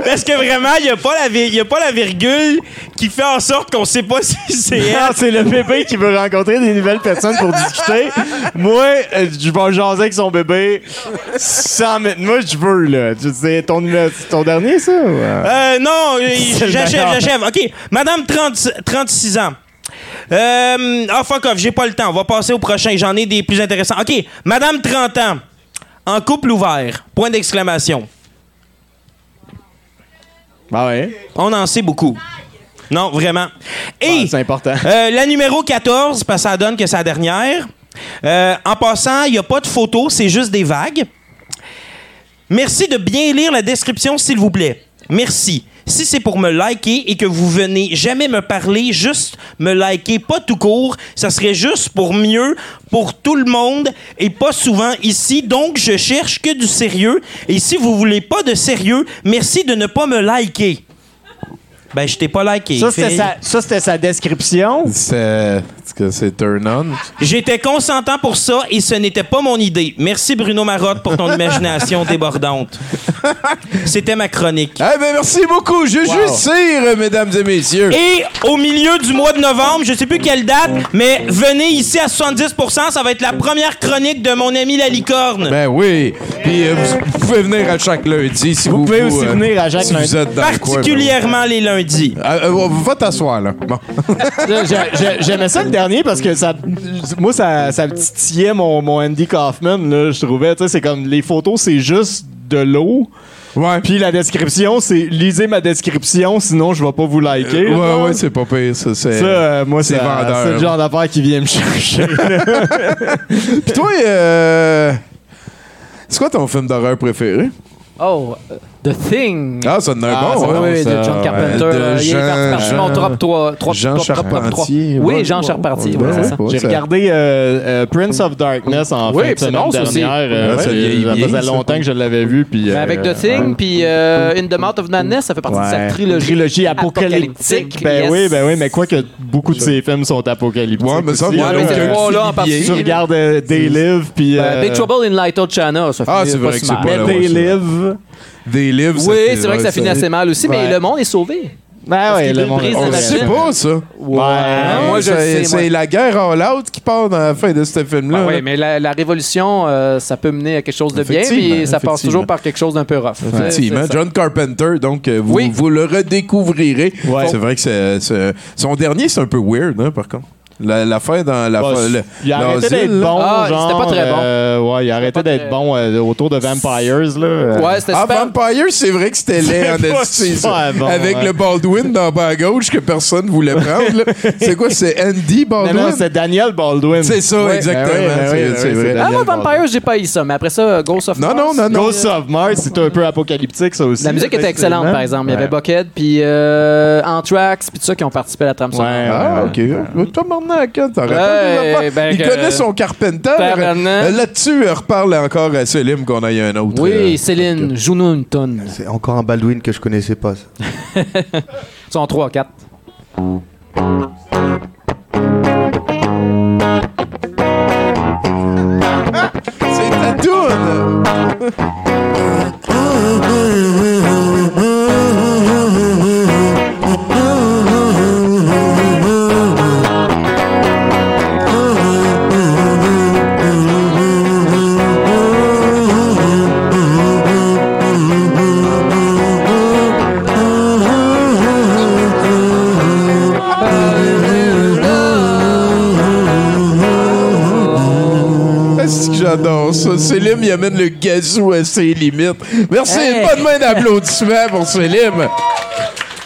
Parce que vraiment, il n'y a, pas la y a pas la virgule qui fait en sorte qu'on sait pas si c'est elle. C'est le bébé qui veut rencontrer des nouvelles personnes pour discuter. Moi, euh, je vais jaser avec son bébé sans mettre. Moi, je veux, là. Tu sais, ton, c'est ton dernier, ça? ou, euh? Euh, non, C'est j'achève, j'achève. OK. Madame 30 36 ans. Euh, ah, fuck off, j'ai pas le temps. On va passer au prochain. J'en ai des plus intéressants. OK. Madame 30 ans. En couple ouvert. Point d'exclamation. Ah ouais? On en sait beaucoup. Non, vraiment. Et c'est important. euh, la numéro 14, parce que ça donne que c'est la dernière. Euh, en passant, il n'y a pas de photo, c'est juste des vagues. Merci de bien lire la description, s'il vous plaît. Merci. Si c'est pour me liker et que vous venez jamais me parler, juste me liker, pas tout court, ça serait juste pour mieux pour tout le monde et pas souvent ici. Donc, je cherche que du sérieux. Et si vous voulez pas de sérieux, merci de ne pas me liker. Ben, je t'ai pas liké. Ça, c'était sa, ça, c'était sa description? C'est que c'est turn on. J'étais consentant pour ça et ce n'était pas mon idée. Merci Bruno Marotte pour ton imagination débordante. C'était ma chronique. Eh ben merci beaucoup, Juju Wow. Cyr, mesdames et messieurs. Et au milieu du mois de novembre, je sais plus quelle date, mais venez ici à 70%, ça va être la première chronique de mon ami la licorne. Ben oui. Puis euh, vous, vous pouvez venir à chaque lundi si vous, pouvez aussi euh, venir à chaque si lundi. Vous êtes dans le coin, Particulièrement les lundis. Euh, euh, va t'asseoir là. Bon. J'ai- j'ai- J'aimais ça le dernier parce que ça, moi, ça, ça titillait mon, mon Andy Kaufman, là, je trouvais. Tu sais, c'est comme les photos, c'est juste de l'eau. Ouais. Puis la description, c'est lisez ma description, sinon je vais pas vous liker. ouais, genre. ouais, c'est pas pire. Ça, c'est, Ça, euh, moi, c'est c'est le genre d'affaire qui vient me chercher. Puis toi, euh, c'est quoi ton film d'horreur préféré? Oh, euh, The Thing. Ah, ça un Ah, bon. hein? oui, de John Carpenter. ouais. euh, De il est Jean- parti par mon top 3. Jean Charpentier. Oui, Ouais, Jean ouais, Charpentier, ouais, ouais, c'est ouais, ça. ouais, J'ai regardé euh, euh, Prince of Darkness en Oui, fin de c'est semaine bon, ça dernière. euh, Ouais, ça ouais, faisait longtemps que je l'avais vu. Puis, Mais euh, avec The Thing, puis euh, In the Mouth of Madness, ça fait partie de sa Ouais. trilogie. Trilogie apocalyptique. Ben yes. oui, ben oui, mais quoi que beaucoup de ces films sont apocalyptiques. Ouais, mais ça, aussi, il y en a là. en particulier. Tu regardes euh, They Live, puis. Euh, Big Trouble in Little China, ça Ah, finit c'est pas vrai que c'est pas ouais, ça. Live. Des livres. Oui, c'est vrai que ça finit assez mal aussi, mais le monde est sauvé. Ben ouais, le monde. brise On sait pas, ça. Ouais. moi, je c'est, la guerre all out qui part dans la fin de ce film-là. Ben oui, mais la, la révolution, euh, ça peut mener à quelque chose de bien, mais ça passe toujours par quelque chose d'un peu rough. Effectivement. John Carpenter, donc euh, vous, Oui. vous le redécouvrirez. Ouais. C'est vrai que son dernier, c'est un peu weird, hein, par contre. La, l'affaire dans la Bah, le- il a arrêté d'être bon, Ah, genre. c'était pas très bon. euh, ouais, il a arrêté d'être très- bon euh, autour de Vampires, là. Ouais, c'était Ah, super. Vampire, c'est vrai que c'était laid en esti, bon, Avec ouais. le Baldwin dans bas à gauche que personne voulait prendre. c'est quoi, c'est Andy Baldwin? non, c'est Daniel Baldwin. c'est ça, Ouais, exactement. ben oui, ben c'est, oui, ben c'est oui, vrai. c'est Ah, moi. Vampires, j'ai pas eu ça, mais après ça, Ghost of Non, Mars. non, non, non. Ghost of Mars, c'est un peu apocalyptique, ça aussi. La musique était excellente, par exemple. Il y avait Bucket, puis euh, Anthrax, puis tout ça qui ont participé à la trame sonore. Ah, ouais, ok. Ouais, ben Il que- connaît son Carpenter. Euh, Là-dessus, euh, reparle encore à Selim qu'on aille un autre. Oui, euh, Céline, joue-nous une tonne. C'est encore un Baldwin que je connaissais pas. ça. Ils sont 3 4. C'est ta toune! amène le gazou à ses limites. Merci. Hey. Bonne main d'applaudissement pour Célim.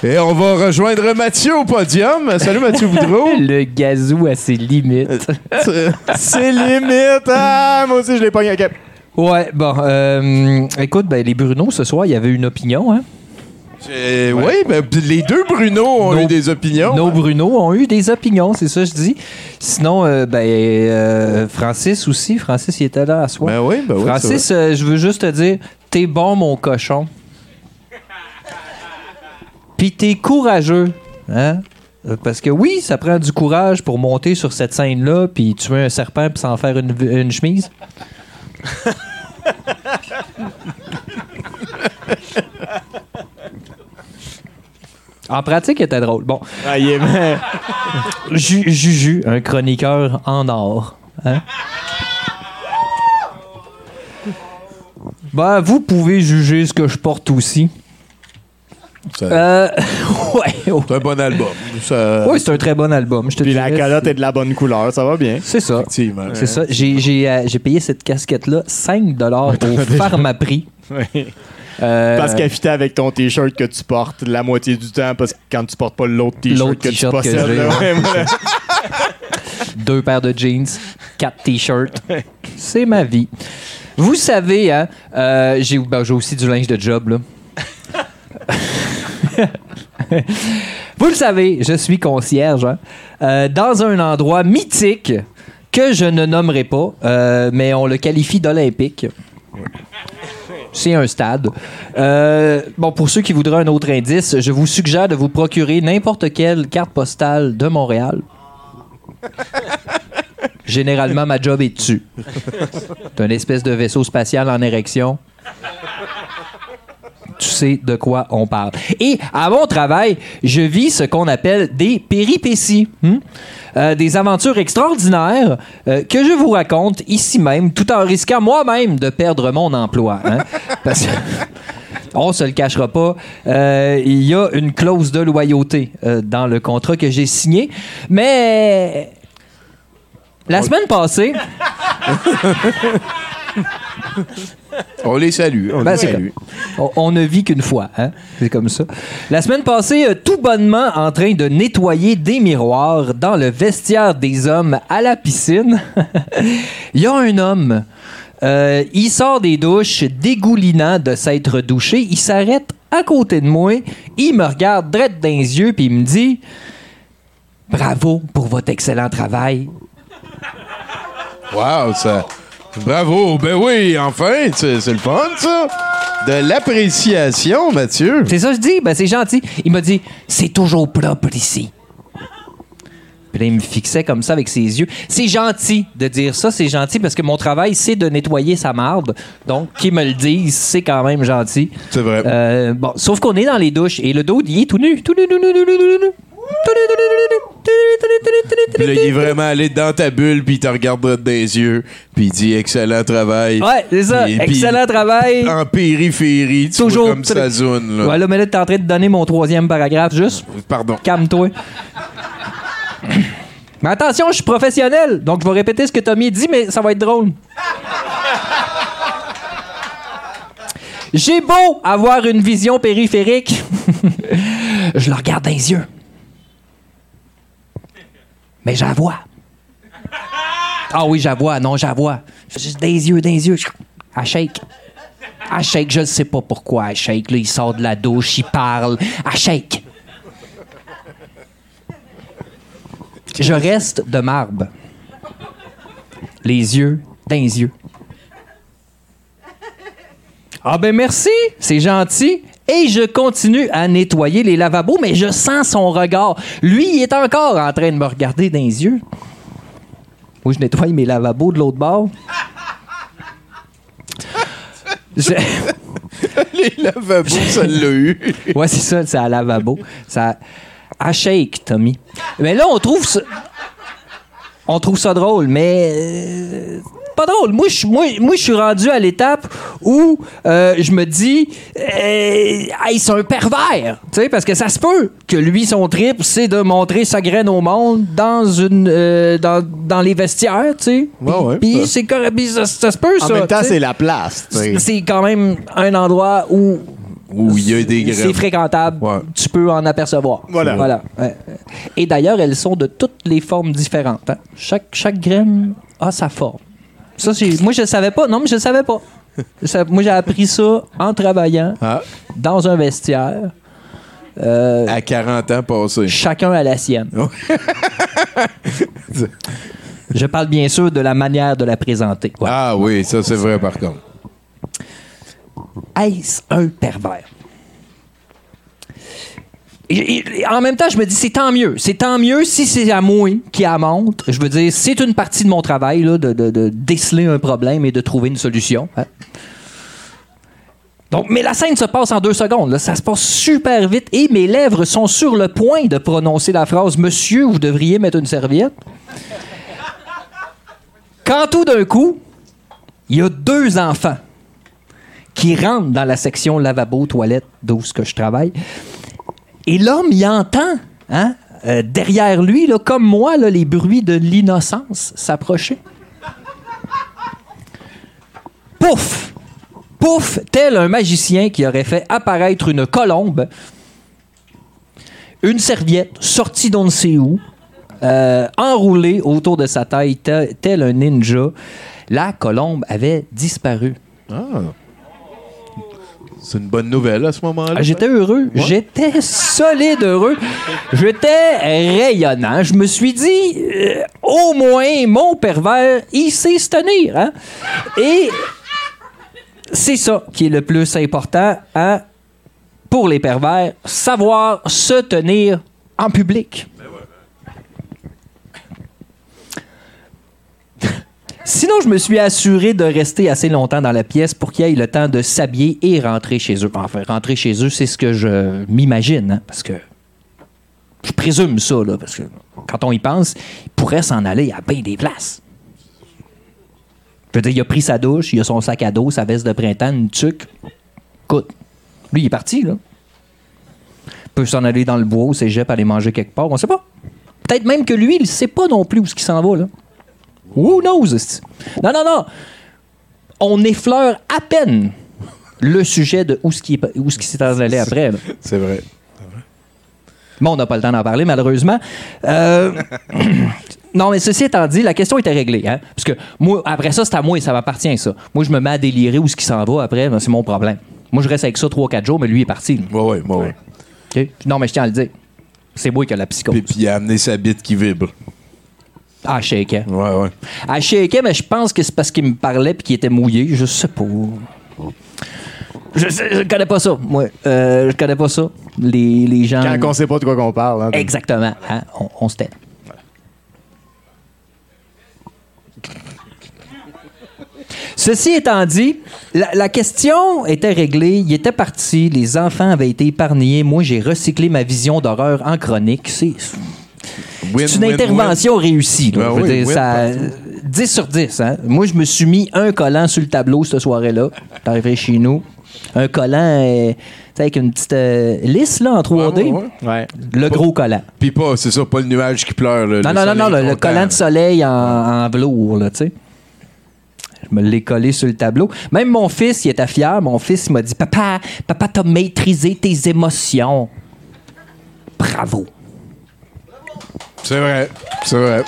Et on va rejoindre Mathieu au podium. Salut Mathieu Boudreau. Le gazou à ses limites. C'est limite. Ah, moi aussi, je l'ai pogné. OK. Ouais, bon, euh, écoute, ben, les Bruno, ce soir, il y avait une opinion, hein? Euh, Oui, ben, les deux Bruno ont eu des opinions. Nos Bruno ont eu des opinions, c'est ça que je dis. Sinon, euh, ben, euh, Francis aussi. Francis, il était là à soir. Ben oui, ben oui, Francis, c'est euh, je veux juste te dire, t'es bon, mon cochon. Puis t'es courageux, hein? Parce que oui, ça prend du courage pour monter sur cette scène-là, puis tuer un serpent, puis s'en faire une, une chemise. En pratique, il était drôle. Bon. Ah, il Ju- Juju, un chroniqueur en or. Hein? Ben, vous pouvez juger ce que je porte aussi. Euh, ouais. C'est un bon album. Ça- Oui, c'est un très bon album. Je te Puis la dirais. calotte est de la bonne couleur, ça va bien. C'est ça. Effectivement. C'est ça. J'ai, j'ai, euh, j'ai payé cette casquette-là 5 au pharmaprix. Euh, Parce qu'elle fitait avec ton t-shirt que tu portes la moitié du temps, parce que quand tu portes pas l'autre t-shirt que tu que possèdes. j'ai, là, ouais. ouais, voilà. deux paires de jeans, quatre t-shirts. C'est ma vie. Vous savez, hein, euh, j'ai, ben, j'ai aussi du linge de job, là. Vous le savez, je suis concierge hein, euh, dans un endroit mythique que je ne nommerai pas, euh, mais on le qualifie d'olympique. C'est un stade. Euh, bon, pour ceux qui voudraient un autre indice, je vous suggère de vous procurer n'importe quelle carte postale de Montréal. Généralement, ma job est dessus. C'est un espèce de vaisseau spatial en érection. Tu sais de quoi on parle. Et à mon travail, je vis ce qu'on appelle des péripéties. hmm? Euh, des aventures extraordinaires euh, que je vous raconte ici même, tout en risquant moi-même de perdre mon emploi. hein? Parce que on se le cachera pas, euh, il y a une clause de loyauté euh, dans le contrat que j'ai signé. Mais la semaine passée, On les salue. On Ben, les c'est salue. comme- on, on ne vit qu'une fois, hein? C'est comme ça. La semaine passée, euh, tout bonnement en train de nettoyer des miroirs dans le vestiaire des hommes à la piscine, il y a un homme. Euh, il sort des douches, dégoulinant de s'être douché. Il s'arrête à côté de moi. Il me regarde droit dans les yeux, puis il me dit Bravo pour votre excellent travail. Wow, ça. Bravo. Ben oui, enfin, c'est c'est le fun, ça. De l'appréciation, Mathieu. C'est ça que je dis, ben c'est gentil. Il m'a dit c'est toujours propre ici. Puis là, il me fixait comme ça avec ses yeux. C'est gentil de dire ça, c'est gentil parce que mon travail, c'est de nettoyer sa marde. Donc, qu'ils me le disent, c'est quand même gentil. C'est vrai. Euh, bon, sauf qu'on est dans les douches et le dos, il est tout nu. Tout nu, tout nu, tout nu, tout nu, Puis là, il est vraiment allé dans ta bulle, puis il te regarde dans les yeux, puis il dit excellent travail. Ouais, c'est ça. Puis- puis Excellent travail. En périphérie, tu Toujours vois comme ça zone. Là. Ouais, là, mais là, t'es en train de donner mon troisième paragraphe, juste. Pardon. Calme-toi. mais attention, je suis professionnel, donc je vais répéter ce que Tommy dit, mais ça va être drôle. J'ai beau avoir une vision périphérique, je le regarde dans les yeux. Mais j'en. Ah oui, vois. Non, vois. Juste des yeux, des yeux. À shake. À shake, je ne sais pas pourquoi. À shake, là, il sort de la douche, il parle. À shake. Je reste de marbre. Les yeux dans les yeux. Ah ben merci, c'est gentil. Et je continue à nettoyer les lavabos, mais je sens son regard. Lui, il est encore en train de me regarder dans les yeux. Moi, je nettoie mes lavabos de l'autre bord. Je- Les lavabos, ça l'a eu. ouais, c'est ça, c'est à lavabo. Ça à shake, Tommy. Mais là, on trouve ça on trouve ça drôle, mais euh, pas drôle. Moi, je moi, suis rendu à l'étape où euh, je me dis, euh, hey, c'est un pervers. Parce que ça se peut que lui, son trip, c'est de montrer sa graine au monde dans une euh, dans, dans les vestiaires, tu sais. Puis- ouais, c'est ça, ça se peut, En ça. même temps, c'est la place. C'est quand même un endroit où Où il y a des c'est fréquentable. Tu peux en apercevoir. Voilà. voilà. Ouais. Et d'ailleurs, elles sont de toutes les formes différentes. hein. Chaque, chaque graine a sa forme. Ça, moi, je ne savais pas. Non, mais je ne savais pas. Ça- moi, j'ai appris ça en travaillant Ah. dans un vestiaire. Euh, À 40 ans passés. chacun à la sienne. je parle bien sûr de la manière de la présenter. Ouais. Ah oui, ça c'est vrai par contre. Est-ce un pervers? En même temps, je me dis, c'est tant mieux. C'est tant mieux si c'est à moi qui la montre. Je veux dire, c'est une partie de mon travail là, de, déceler un problème et de trouver une solution. hein. Donc, mais la scène se passe en deux secondes. Ça se passe super vite et mes lèvres sont sur le point de prononcer la phrase Monsieur, vous devriez mettre une serviette. Quand tout d'un coup, il y a deux enfants qui rentrent dans la section lavabo, toilette, d'où ce que je travaille. Et l'homme, il entend, hein, euh, derrière lui, comme moi, les bruits de l'innocence s'approcher. Pouf! Pouf! Tel un magicien qui aurait fait apparaître une colombe, une serviette sortie d'on ne sait où, euh, enroulée autour de sa taille, tel, tel un ninja. La colombe avait disparu. Ah. C'est une bonne nouvelle à ce moment-là. Ah, J'étais heureux. J'étais solide heureux. J'étais rayonnant. Je me suis dit, euh, au moins, mon pervers, il sait se tenir. hein. Et c'est ça qui est le plus important hein, pour les pervers, savoir se tenir en public. Sinon, je me suis assuré de rester assez longtemps dans la pièce pour qu'il ait le temps de s'habiller et rentrer chez eux. Enfin, rentrer chez eux, c'est ce que je m'imagine, hein, parce que je présume ça, là, parce que quand on y pense, il pourrait s'en aller à bien des places. Je veux dire, il a pris sa douche, il a son sac à dos, sa veste de printemps, une tuque. Écoute, lui, il est parti, là. Il peut s'en aller dans le bois au cégep, aller manger quelque part, on sait pas. Peut-être même que lui, il sait pas non plus où ce s'en va, là. Who knows? Non, non, non. On effleure à peine le sujet de où ce qui, est- où ce qui s'est allé après. là. C'est vrai. Bon, on n'a pas le temps d'en parler, malheureusement. Euh, non, mais ceci étant dit, la question était réglée. Hein? Parce que moi, après ça, c'est à moi et ça m'appartient, ça. Moi, je me mets à délirer où ce qui s'en va après, ben, c'est mon problème. Moi, je reste avec ça 3-4 jours, mais lui est parti. Ouais, ouais, ouais. ouais. OK? Non, mais je tiens à le dire. C'est moi qui ai la psychose. Puis, puis il a amené sa bite qui vibre. Ah, je shakeais. Ouais, ouais. Ah, mais je pense que c'est parce qu'il me parlait puis qu'il était mouillé. Je sais pas. Je, sais- je connais pas ça, moi. Euh, je connais pas ça. Les, les gens. Quand on sait pas de quoi qu'on parle. hein. Exactement. hein, On, on se tait. Ceci étant dit, la, la question était réglée, il était parti, les enfants avaient été épargnés. Moi, j'ai recyclé ma vision d'horreur en chronique. C'est c'est une win, intervention réussie. là. Ben Je veux oui, dire, win ça- partout. 10 sur 10. hein. Moi, je me suis mis un collant sur le tableau cette soirée-là. T'arriverais chez nous. Un collant euh, avec une petite euh, lisse là, en 3D. Ouais, ouais, Ouais. Le gros collant. Puis pas, c'est ça, pas le nuage qui pleure. là, Non, le non, non, non, le, collant de soleil en, en velours, là, tu sais. Je me l'ai collé sur le tableau. Même mon fils, il était fier. Mon fils, il m'a dit Papa, papa, t'as maîtrisé tes émotions. Bravo. C'est vrai, c'est vrai.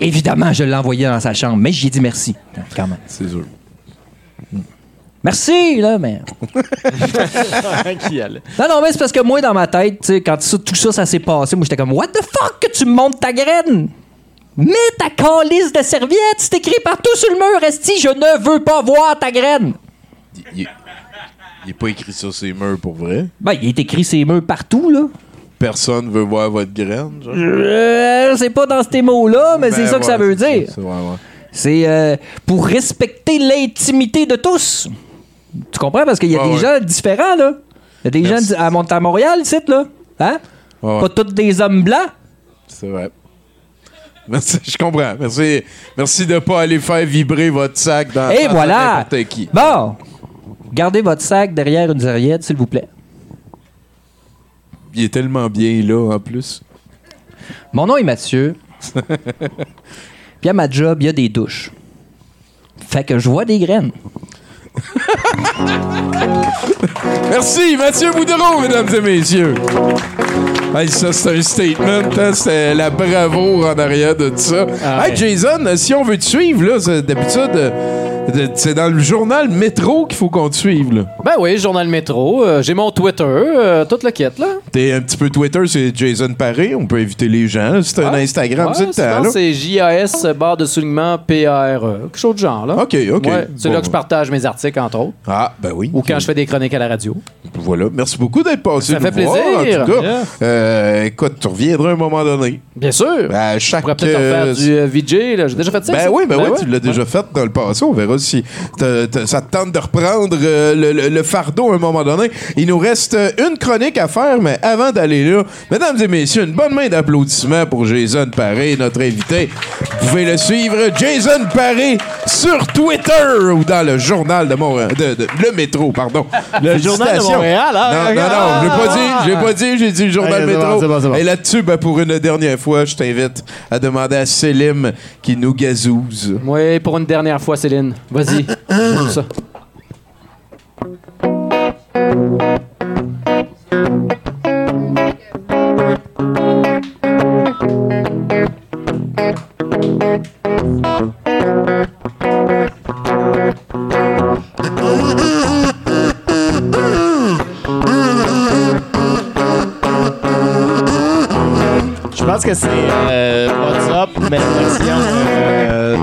Évidemment, je l'ai envoyé dans sa chambre, mais j'ai dit merci, quand même. C'est sûr. Merci, là, mais. Qui allait? Non, non, mais c'est parce que moi, dans ma tête, tu sais, quand ça- tout ça, ça s'est passé, moi, j'étais comme, What the fuck que tu me montres ta graine? Mets ta calice de serviette, c'est écrit partout sur le mur, Esti, je ne veux pas voir ta graine. Il, il, il est pas écrit sur ses murs pour vrai? Ben, il est écrit ces murs partout, là. Personne veut voir votre graine. Euh, c'est pas dans ces mots-là, mais c'est Ben ça que ça veut dire. c'est ouais, ouais. C'est euh, pour respecter l'intimité de tous. Tu comprends? Parce qu'il y a des gens différents, là. Il y a des Merci. gens à, Mont- à Montréal, ici, là. Hein? Pas tous des hommes blancs. C'est vrai. Merci, je comprends. Merci, merci de ne pas aller faire vibrer votre sac dans Et dans voilà! qui. Bon, gardez votre sac derrière une serviette, s'il vous plaît. Il est tellement bien là, en plus. Mon nom est Mathieu. Puis à ma job, il y a des douches. Fait que je vois des graines. Merci, Mathieu Boudreau, mesdames et messieurs. Hey, ça, c'est un statement. Hein? C'est la bravoure en arrière de tout ça. Ah hey, Jason, si on veut te suivre, là, d'habitude, euh, c'est dans le journal Métro qu'il faut qu'on te suive. Là. Ben oui, Journal Métro. euh, J'ai mon Twitter, euh, toute le kit, là. T'es un petit peu Twitter, c'est Jason Paré. On peut inviter les gens. C'est un Instagram, Ouais, c'est là. c'est JAS, barre de soulignement, PARE. Quelque chose de genre, là. OK, OK. Ouais, c'est Bon. là que je partage mes articles, entre autres. Ah, ben oui. Ou quand je fais des chroniques à la radio. Voilà. Merci beaucoup d'être passé. Ça nous fait voir, plaisir. en tout cas. Yeah. Euh, écoute, tu reviendras à un moment donné. Bien sûr. À chaque. On pourrait peut-être en euh, faire du euh, VJ, là. J'ai déjà fait ça. Ben ça? oui, ben, oui, ouais. tu l'as déjà fait dans le passé. On verra si ça te tente de reprendre euh, le, le- le fardeau à un moment donné. Il nous reste euh, une chronique à faire, mais avant d'aller là, mesdames et messieurs, une bonne main d'applaudissements pour Jason Paré, notre invité. Vous pouvez le suivre, Jason Paré, sur Twitter ou dans le journal de Montréal, de, de- le métro, pardon. Le journal de. Montréal, hein? Non, non, non, j'ai pas dit, j'ai pas dit, j'ai dit le journal métro. bon, c'est bon, c'est bon. Et là-dessus, ben, pour une dernière fois, je t'invite à demander à Selim qui nous gazouze. Oui, pour une dernière fois, Céline. Vas-y. Ça. Je pense que c'est euh, WhatsApp, mais la version. Euh,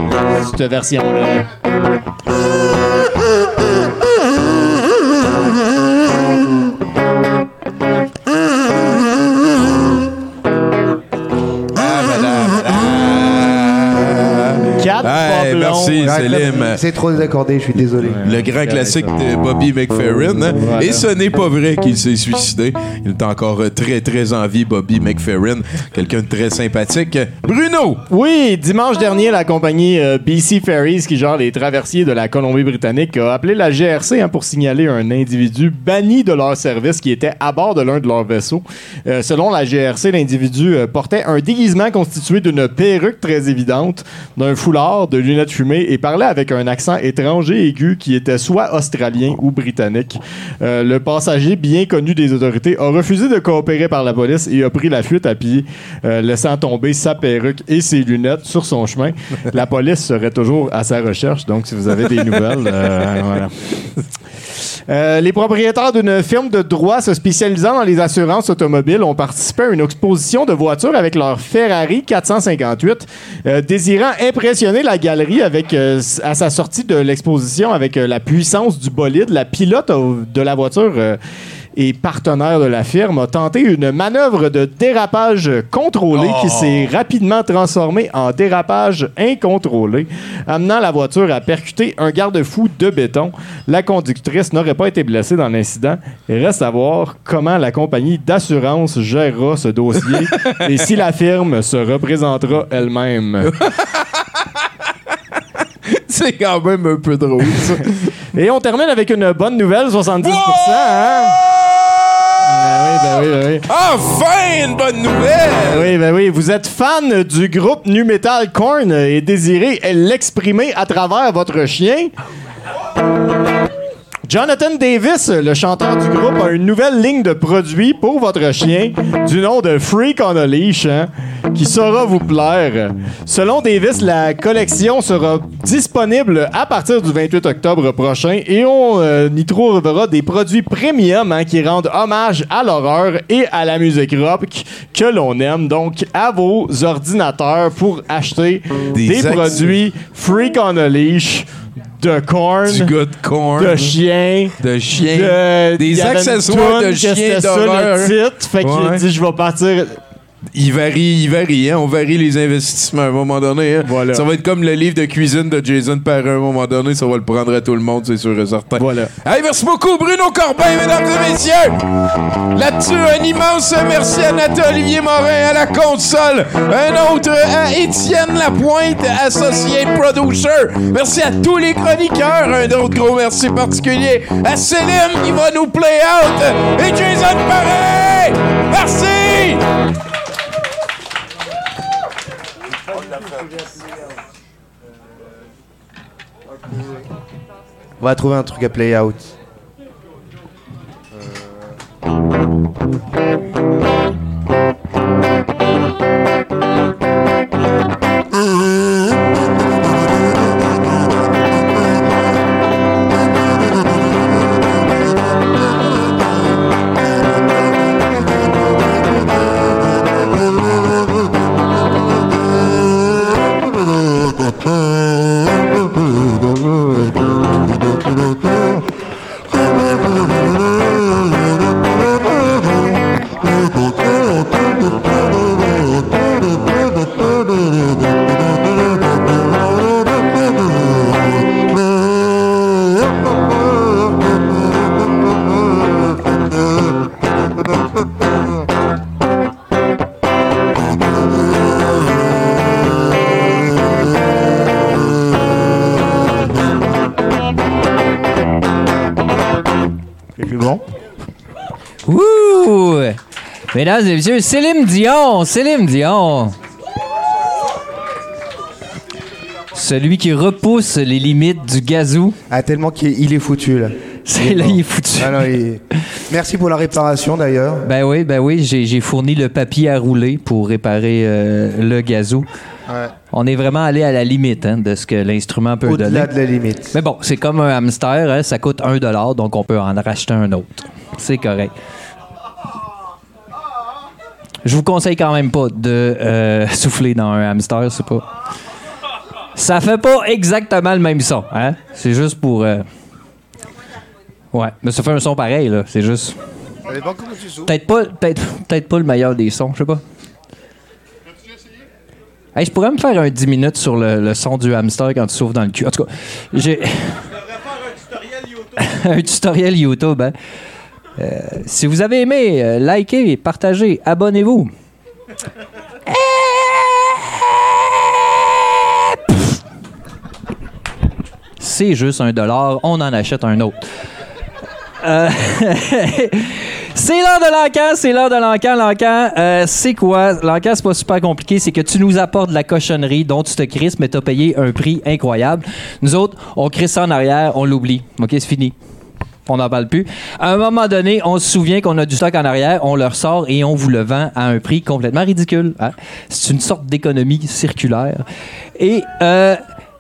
cette version-là. C'est trop désaccordé, je suis désolé. Le grand classique de Bobby McFerrin. hein. Voilà. Et ce n'est pas vrai qu'il s'est suicidé. Il est encore euh, très, très en vie, Bobby McFerrin. Quelqu'un de très sympathique. Bruno! Oui, dimanche dernier, la compagnie euh, BC Ferries, qui gère les traversiers de la Colombie-Britannique, a appelé la GRC hein, pour signaler un individu banni de leur service qui était à bord de l'un de leurs vaisseaux. Euh, selon la GRC, l'individu euh, portait un déguisement constitué d'une perruque très évidente, d'un foulard, de lunettes fumées et parlait avec un accent étrange et aigu qui était soit australien ou britannique. Euh, le passager, bien connu des autorités, a refusé de coopérer par la police et a pris la fuite à pied, euh, laissant tomber sa perruque et ses lunettes sur son chemin. La police serait toujours à sa recherche, donc si vous avez des nouvelles, euh, voilà. Euh, les propriétaires d'une firme de droit se spécialisant dans les assurances automobiles ont participé à une exposition de voitures avec leur Ferrari 458, euh, désirant impressionner la galerie avec, euh, à sa sortie de l'exposition avec euh, la puissance du bolide. La pilote de la voiture euh, et partenaire de la firme a tenté une manœuvre de dérapage contrôlé qui s'est rapidement transformée en dérapage incontrôlé, amenant la voiture à percuter un garde-fou de béton. La conductrice n'aurait pas été blessée dans l'incident. Il reste à voir comment la compagnie d'assurance gérera ce dossier et si la firme se représentera elle-même. C'est quand même un peu drôle, ça. Et on termine avec une bonne nouvelle, 70%. hein? Ben oui, ben oui, ben oui. Enfin, une bonne nouvelle! Ben oui, ben oui. Vous êtes fan du groupe nu metal Korn et désirez l'exprimer à travers votre chien? Jonathan Davis, le chanteur du groupe, a une nouvelle ligne de produits pour votre chien du nom de Freak on a Leash hein, qui saura vous plaire. Selon Davis, la collection sera disponible à partir du 28 octobre prochain et on euh, y trouvera des produits premium hein, qui rendent hommage à l'horreur et à la musique rock que l'on aime. Donc, à vos ordinateurs pour acheter Des produits Freak on a Leash de corn, Du gars de corn. de chien, De chien. de- Des accessoires de chien d'horreur. Fait qu'il Ouais. a dit je vais partir. Il varie, il varie, hein? On varie les investissements à un moment donné. hein. Ça va être comme le livre de cuisine de Jason Parra. À un moment donné, ça va le prendre à tout le monde, c'est sûr et certain. Voilà. Hey, merci beaucoup, Bruno Corbin, mesdames et messieurs! Là-dessus, un immense merci à Nathan Olivier Morin à la console. Un autre à Étienne Lapointe, associé producer. Merci à tous les chroniqueurs. Un autre gros merci particulier à Céline qui va nous play out. Et Jason Paré! Merci! On va trouver un truc à play out. C'est Mesdames et messieurs, Céline Dion! Céline Dion! Celui qui repousse les limites du gazou. Ah, tellement qu'il il est foutu, là. C'est là, il est foutu. Ah, non, il- Merci pour la réparation, d'ailleurs. Ben oui, ben oui, j'ai fourni le papier à rouler pour réparer euh, le gazou. Ouais. On est vraiment allé à la limite hein, de ce que l'instrument peut donner. Au-delà de la limite. Mais bon, c'est comme un hamster, hein, ça coûte 1 donc on peut en racheter un autre. C'est correct. Je vous conseille quand même pas de euh, souffler dans un hamster, c'est pas. Ça fait pas exactement le même son, hein? C'est juste pour. euh, Ouais, mais ça fait un son pareil, là. C'est juste. Peut-être pas, peut-être, peut-être pas le meilleur des sons, je sais pas. Hey, je pourrais me faire un 10 minutes sur le, le son du hamster quand tu souffles dans le cul. En tout cas, j'ai. un tutoriel YouTube, hein. Euh, si vous avez aimé, euh, likez, partagez, abonnez-vous. C'est juste un dollar, on en achète un autre. Euh, c'est l'heure de l'encan, c'est l'heure de l'encan. L'encan, c'est quoi? L'encan, c'est pas super compliqué. C'est que tu nous apportes de la cochonnerie dont tu te crisses, mais t'as payé un prix incroyable. Nous autres, on crisse ça en arrière, on l'oublie. OK, c'est fini. On n'en parle plus. À un moment donné, on se souvient qu'on a du stock en arrière, on le ressort et on vous le vend à un prix complètement ridicule. hein. C'est une sorte d'économie circulaire. Et euh,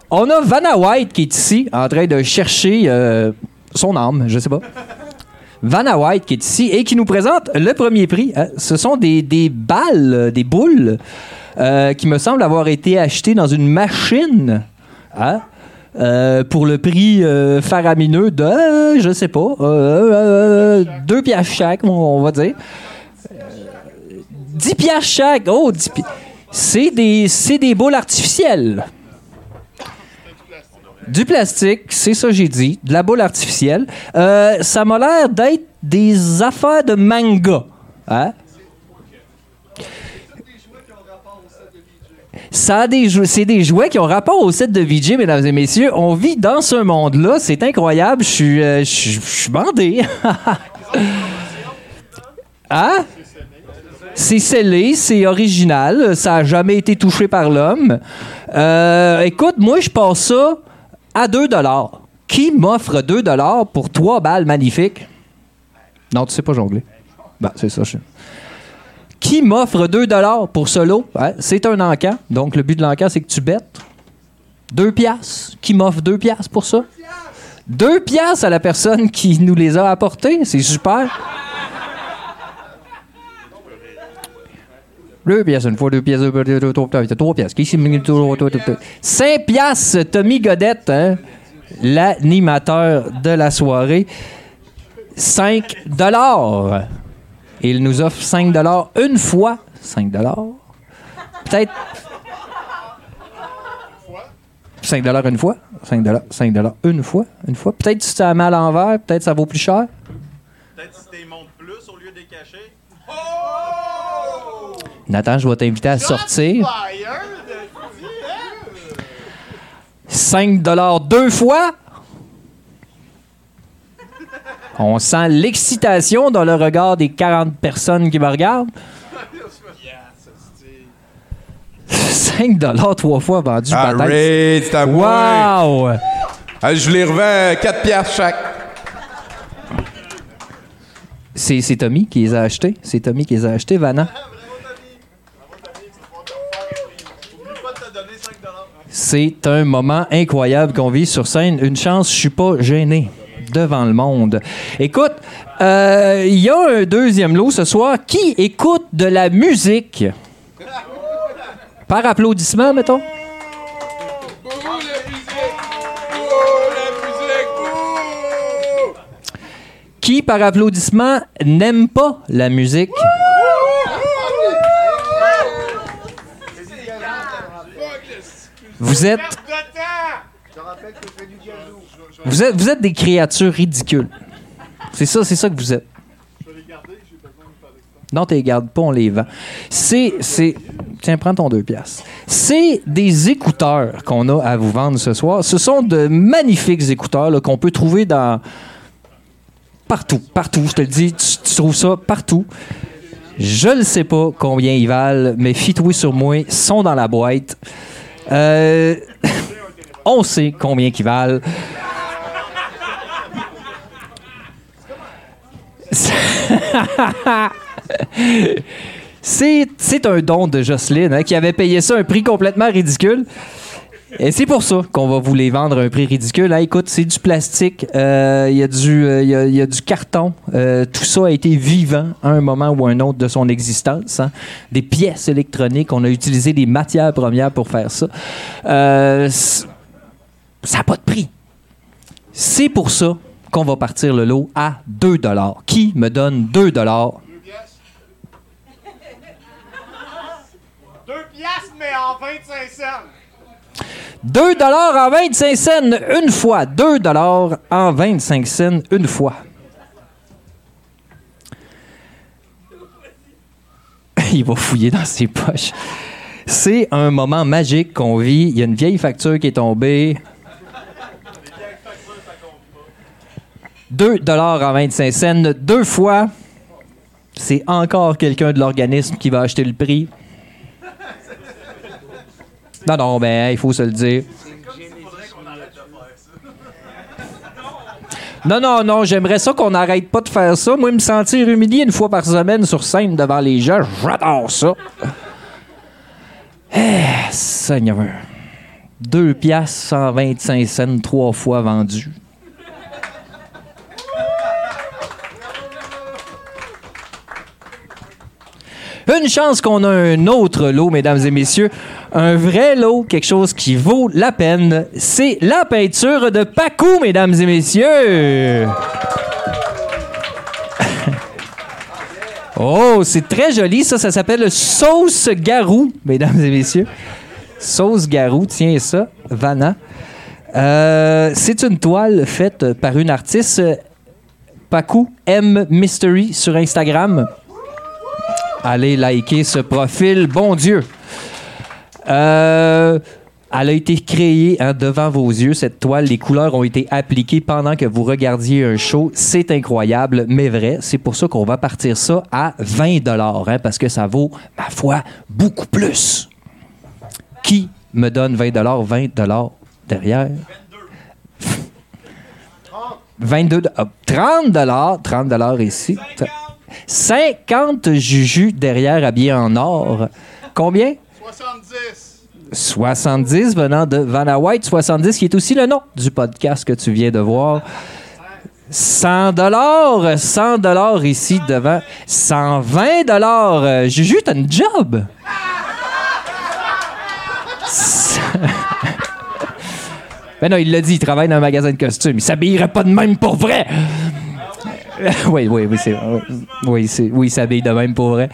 on a Vanna White qui est ici en train de chercher euh, son âme, je sais pas. Vanna White qui est ici et qui nous présente le premier prix. hein. Ce sont des, balles, des boules euh, qui me semblent avoir été achetées dans une machine. hein, euh, pour le prix euh, faramineux de, euh, je sais pas, euh, deux piastres chaque, on, va dire. Euh, 10 piastres chaque. Oh, 10 pi- C'est des, des boules artificielles. Du plastique, c'est ça j'ai dit. De la boule artificielle. Ça m'a l'air d'être des affaires de manga. Hein? Ça a des c'est des jouets qui ont rapport au set de VJ, mesdames et messieurs. On vit dans ce monde-là. C'est incroyable. Je suis, euh, je suis- bandé. hein? C'est scellé, c'est original, ça a jamais été touché par l'homme. Euh, écoute, moi, je passe ça à 2 Qui m'offre 2 pour trois balles magnifiques? Non, tu sais pas jongler. Ben, c'est ça. Je... Qui m'offre 2 pour ce lot? Ouais, c'est un encan. Donc, le but de l'encan, c'est que tu bêtes. 2 piastres. Qui m'offre 2 piastres pour ça? 2 piastres à la personne qui nous les a apportés. C'est super. Deux pièces, une fois, deux pièces, deux pièces, deux, trois pièces, trois pièces. Qui c'est? Cinq pièces, Tommy Godette, hein, l'animateur de la soirée. 5 dollars. Il nous offre 5 dollars une fois. 5 Peut-être 5 une fois. 5 5 une fois. Une fois. Peut-être si tu la mets à l'envers, peut-être ça vaut plus cher. Peut-être si t'es montes plus au lieu des cacher. Nathan, je vais t'inviter à sortir. 5 deux fois. On sent l'excitation dans le regard des 40 personnes qui me regardent. 5 trois fois vendu. Peut-être. c'est à. Wow! Ah, je les revends 4 piastres chaque. C'est, c'est Tommy qui les a achetés. C'est Tommy qui les a achetés, Vanna. C'est un moment incroyable qu'on vit sur scène. Une chance, je suis pas gêné devant le monde. Écoute, euh, il y a un deuxième lot ce soir. Qui écoute de la musique? Par applaudissement, mettons. Qui, par applaudissement, n'aime pas la musique? Vous êtes, vous êtes, vous êtes des créatures ridicules. C'est ça, c'est ça que vous êtes. Non, tu les gardes pas, on les vend. C'est, c'est, tiens, prends ton deux piastres. C'est des écouteurs qu'on a à vous vendre ce soir. Ce sont de magnifiques écouteurs qu'on peut trouver dans partout, partout. Je te le dis, tu, trouves ça partout. Je ne sais pas combien ils valent, mais fie-toi sur moi, sont dans la boîte. Euh, on sait combien ils valent. C'est, un don de Jocelyne hein, qui avait payé ça un prix complètement ridicule. Et c'est pour ça qu'on va vous les vendre à un prix ridicule. Hein, écoute, c'est du plastique, euh, il y, a du, euh, il y a- du carton. Euh, tout ça a été vivant à un moment ou un autre de son existence. hein. Des pièces électroniques, on a utilisé des matières premières pour faire ça. Ça n'a pas de prix. C'est pour ça qu'on va partir le lot à 2 Qui me donne 2 Deux piastres, mais en 25 cents. 2 en 25 cents une fois. 2 en 25 cents une fois. Il va fouiller dans ses poches. C'est un moment magique qu'on vit. Il y a une vieille facture qui est tombée. 2 en 25 cents deux fois. C'est encore quelqu'un de l'organisme qui va acheter le prix. Non, non, ben, il faut se le dire. Non, non, non, j'aimerais ça qu'on n'arrête pas de faire ça. Moi, me sentir humilié une fois par semaine sur scène devant les gens, j'adore ça. Eh, Seigneur. Deux piastres, 125 cents, trois fois vendu. Une chance qu'on a un autre lot, mesdames et messieurs. Un vrai lot, quelque chose qui vaut la peine. C'est la peinture de Pacou, mesdames et messieurs. oh, c'est très joli, ça. Ça s'appelle sauce garou, mesdames et messieurs. Sauce garou, tiens ça, Vanna. Euh, c'est une toile faite par une artiste, Pacou M Mystery, sur Instagram. Allez liker ce profil, bon Dieu. Euh, elle a été créée hein, devant vos yeux, cette toile. Les couleurs ont été appliquées pendant que vous regardiez un show. C'est incroyable, mais vrai. C'est pour ça qu'on va partir ça à 20 hein, parce que ça vaut, ma foi, beaucoup plus. Qui me donne 20 20 derrière? 22 ah, 30 30 ici. 50 jujus derrière habillés en or. Combien? 70. 70 venant de Vanna White. 70 qui est aussi le nom du podcast que tu viens de voir. 100 dollars, 100 dollars ici devant, 120 dollars. Juju, t'as une job? ben non, il l'a dit, il travaille dans un magasin de costumes. Il s'habillerait pas de même pour vrai. oui, oui, oui, c'est oui, c'est oui, il s'habille de même pour vrai.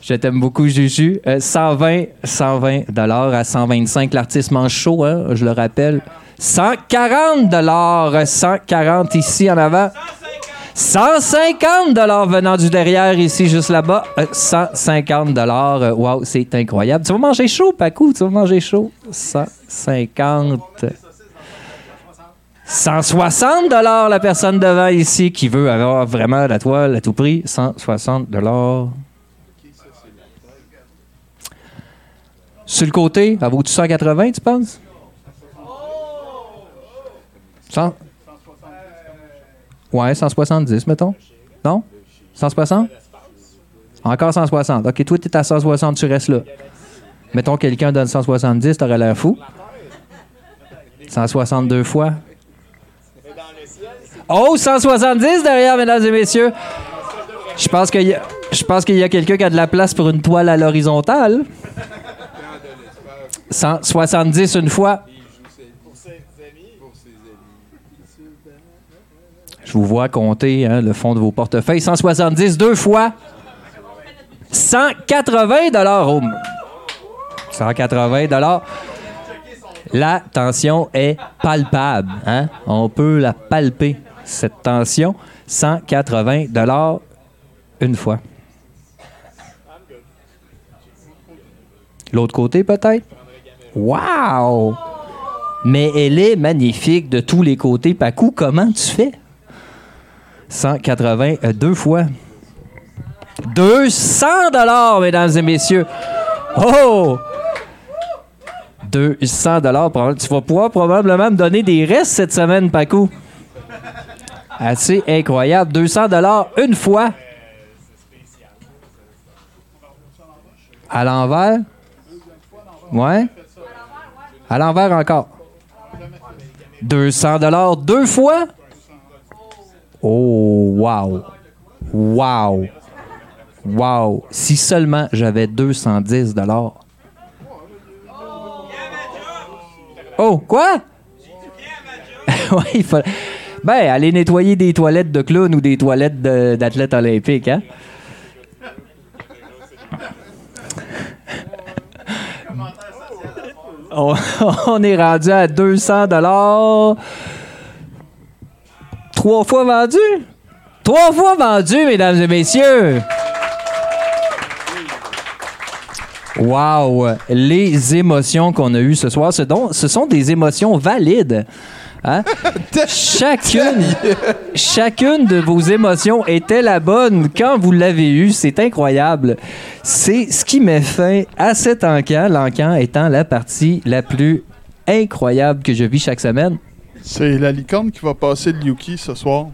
Je t'aime beaucoup, Juju. Euh, 120, 120 dollars à 125. L'artiste mange chaud, hein, je le rappelle. 140 dollars, 140 ici en avant. 150 dollars venant du derrière ici juste là-bas. Euh, 150 dollars. euh, Wow, c'est incroyable. Tu vas manger chaud, Pacou, tu vas manger chaud? 150. 160 dollars la personne devant ici qui veut avoir vraiment la toile à tout prix. 160 dollars. Sur le côté, ça vaut-tu 180, tu penses? 100? Ouais, 170, mettons. Non? 160? Encore 160. OK, toi, t'es à 160, tu restes là. Mettons, quelqu'un donne 170, t'aurais l'air fou. 162 fois. Oh, 170 derrière, mesdames et messieurs. Je pense qu'il y a, je pense quelqu'un qui a de la place pour une toile à l'horizontale. 170 une fois. Je vous vois compter hein, le fond de vos portefeuilles. 170 deux fois. 180 dollars. Oh. 180 dollars. La tension est palpable. hein? On peut la palper, cette tension. 180 dollars une fois. L'autre côté, peut-être? Wow! Mais elle est magnifique de tous les côtés. Pacou, comment tu fais? 180 euh, deux fois. 200 dollars, mesdames et messieurs. Oh! 200 dollars. Tu vas pouvoir probablement me donner des restes cette semaine, Pacou. Assez incroyable. 200 dollars une fois. À l'envers? Ouais? À l'envers encore. 200 dollars deux fois? Oh, wow. Wow. Wow. Si seulement j'avais 210 dollars. Oh, quoi? il faut... Ben, aller nettoyer des toilettes de clown ou des toilettes d'athlètes olympiques, hein? On, est rendu à 200 dollars. Trois fois vendu? Trois fois vendu, mesdames et messieurs! Wow! Les émotions qu'on a eues ce soir, ce sont des émotions valides. Hein? chacune, chacune de vos émotions était la bonne quand vous l'avez eue. C'est incroyable. C'est ce qui met fin à cet encan, l'encan étant la partie la plus incroyable que je vis chaque semaine. C'est la licorne qui va passer le Yuki ce soir.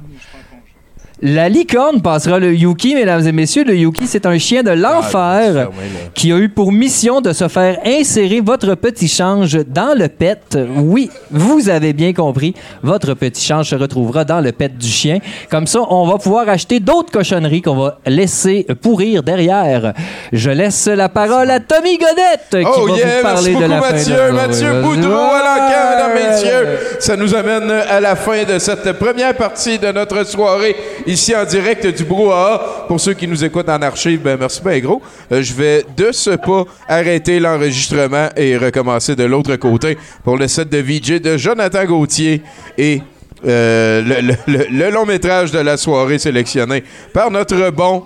La licorne passera le Yuki, mesdames et messieurs. Le Yuki, c'est un chien de l'enfer qui a eu pour mission de se faire insérer votre petit change dans le pet. Oui, vous avez bien compris. Votre petit change se retrouvera dans le pet du chien. Comme ça, on va pouvoir acheter d'autres cochonneries qu'on va laisser pourrir derrière. Je laisse la parole à Tommy Godette qui Oh va yeah, vous parler merci de la beaucoup, fin Mathieu, de Mathieu Boudreau à mesdames, messieurs. Ça nous amène à la fin de cette première partie de notre soirée ici en direct du Brouhaha. Pour ceux qui nous écoutent en archive, ben merci bien gros. Euh, je vais de ce pas arrêter l'enregistrement et recommencer de l'autre côté pour le set de VJ de Jonathan Gauthier et euh, le, long métrage de la soirée sélectionné par notre bon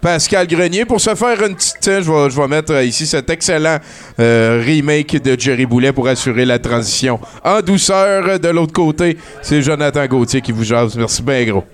Pascal Grenier pour se faire une petite. Je vais, je vais mettre ici cet excellent euh, remake de Jerry Boulet pour assurer la transition en douceur. De l'autre côté, c'est Jonathan Gauthier qui vous jase. Merci bien gros.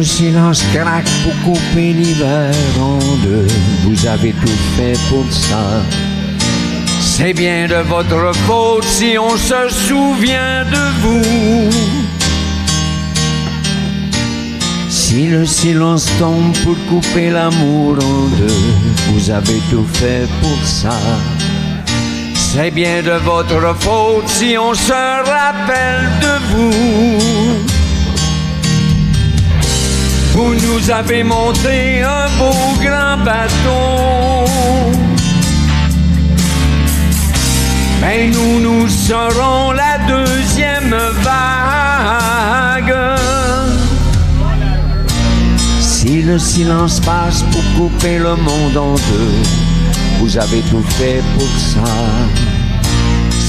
Le silence craque pour couper l'hiver en deux, vous avez tout fait pour ça. C'est bien de votre faute si on se souvient de vous. Si le silence tombe pour couper l'amour en deux, vous avez tout fait pour ça. C'est bien de votre faute si on se rappelle de vous. Vous nous avez monté un beau grand bateau. Mais nous, nous serons la deuxième vague. Si le silence passe pour couper le monde en deux, vous avez tout fait pour ça.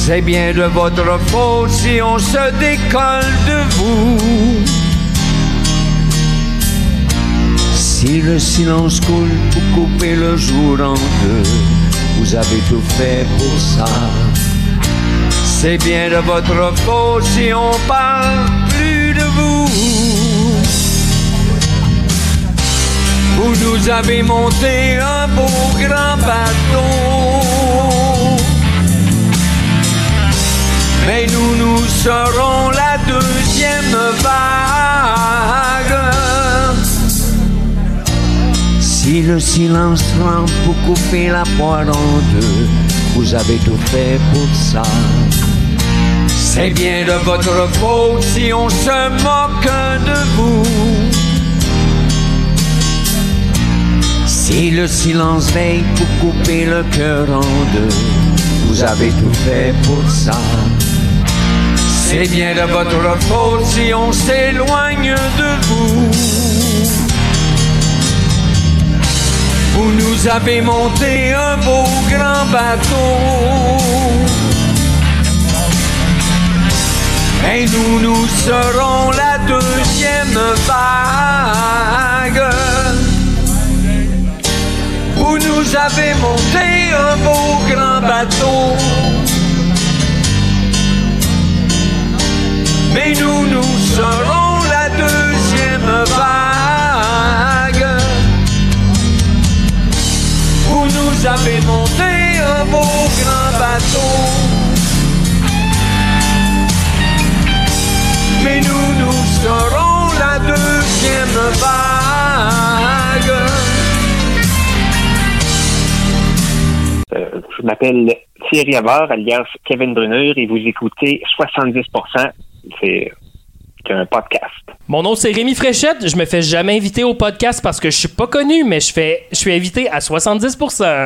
C'est bien de votre faute si on se décolle de vous. Si le silence coule pour couper le jour en deux, vous avez tout fait pour ça. C'est bien de votre faute si on parle plus de vous. Vous nous avez monté un beau grand bateau. Mais nous, nous serons la deuxième vague. Si le silence rampe pour couper la poire en deux, vous avez tout fait pour ça. C'est bien de votre faute si on se moque de vous. Si le silence veille pour couper le cœur en deux, vous avez tout fait pour ça. C'est bien de votre faute si on s'éloigne de vous. Vous nous avez monté un beau grand bateau. Et nous, nous serons la deuxième vague. Vous nous avez monté un beau grand bateau. Mais nous, nous serons la deuxième Avez monté un beau grand bateau. Mais nous, nous serons la deuxième vague. Euh, je m'appelle Thierry Havard, alias Kevin Brunner, et vous écoutez 70%. C'est un podcast. Mon nom c'est Rémi Fréchette. Je me fais jamais inviter au podcast parce que je suis pas connu, mais je fais, je suis invité à 70%.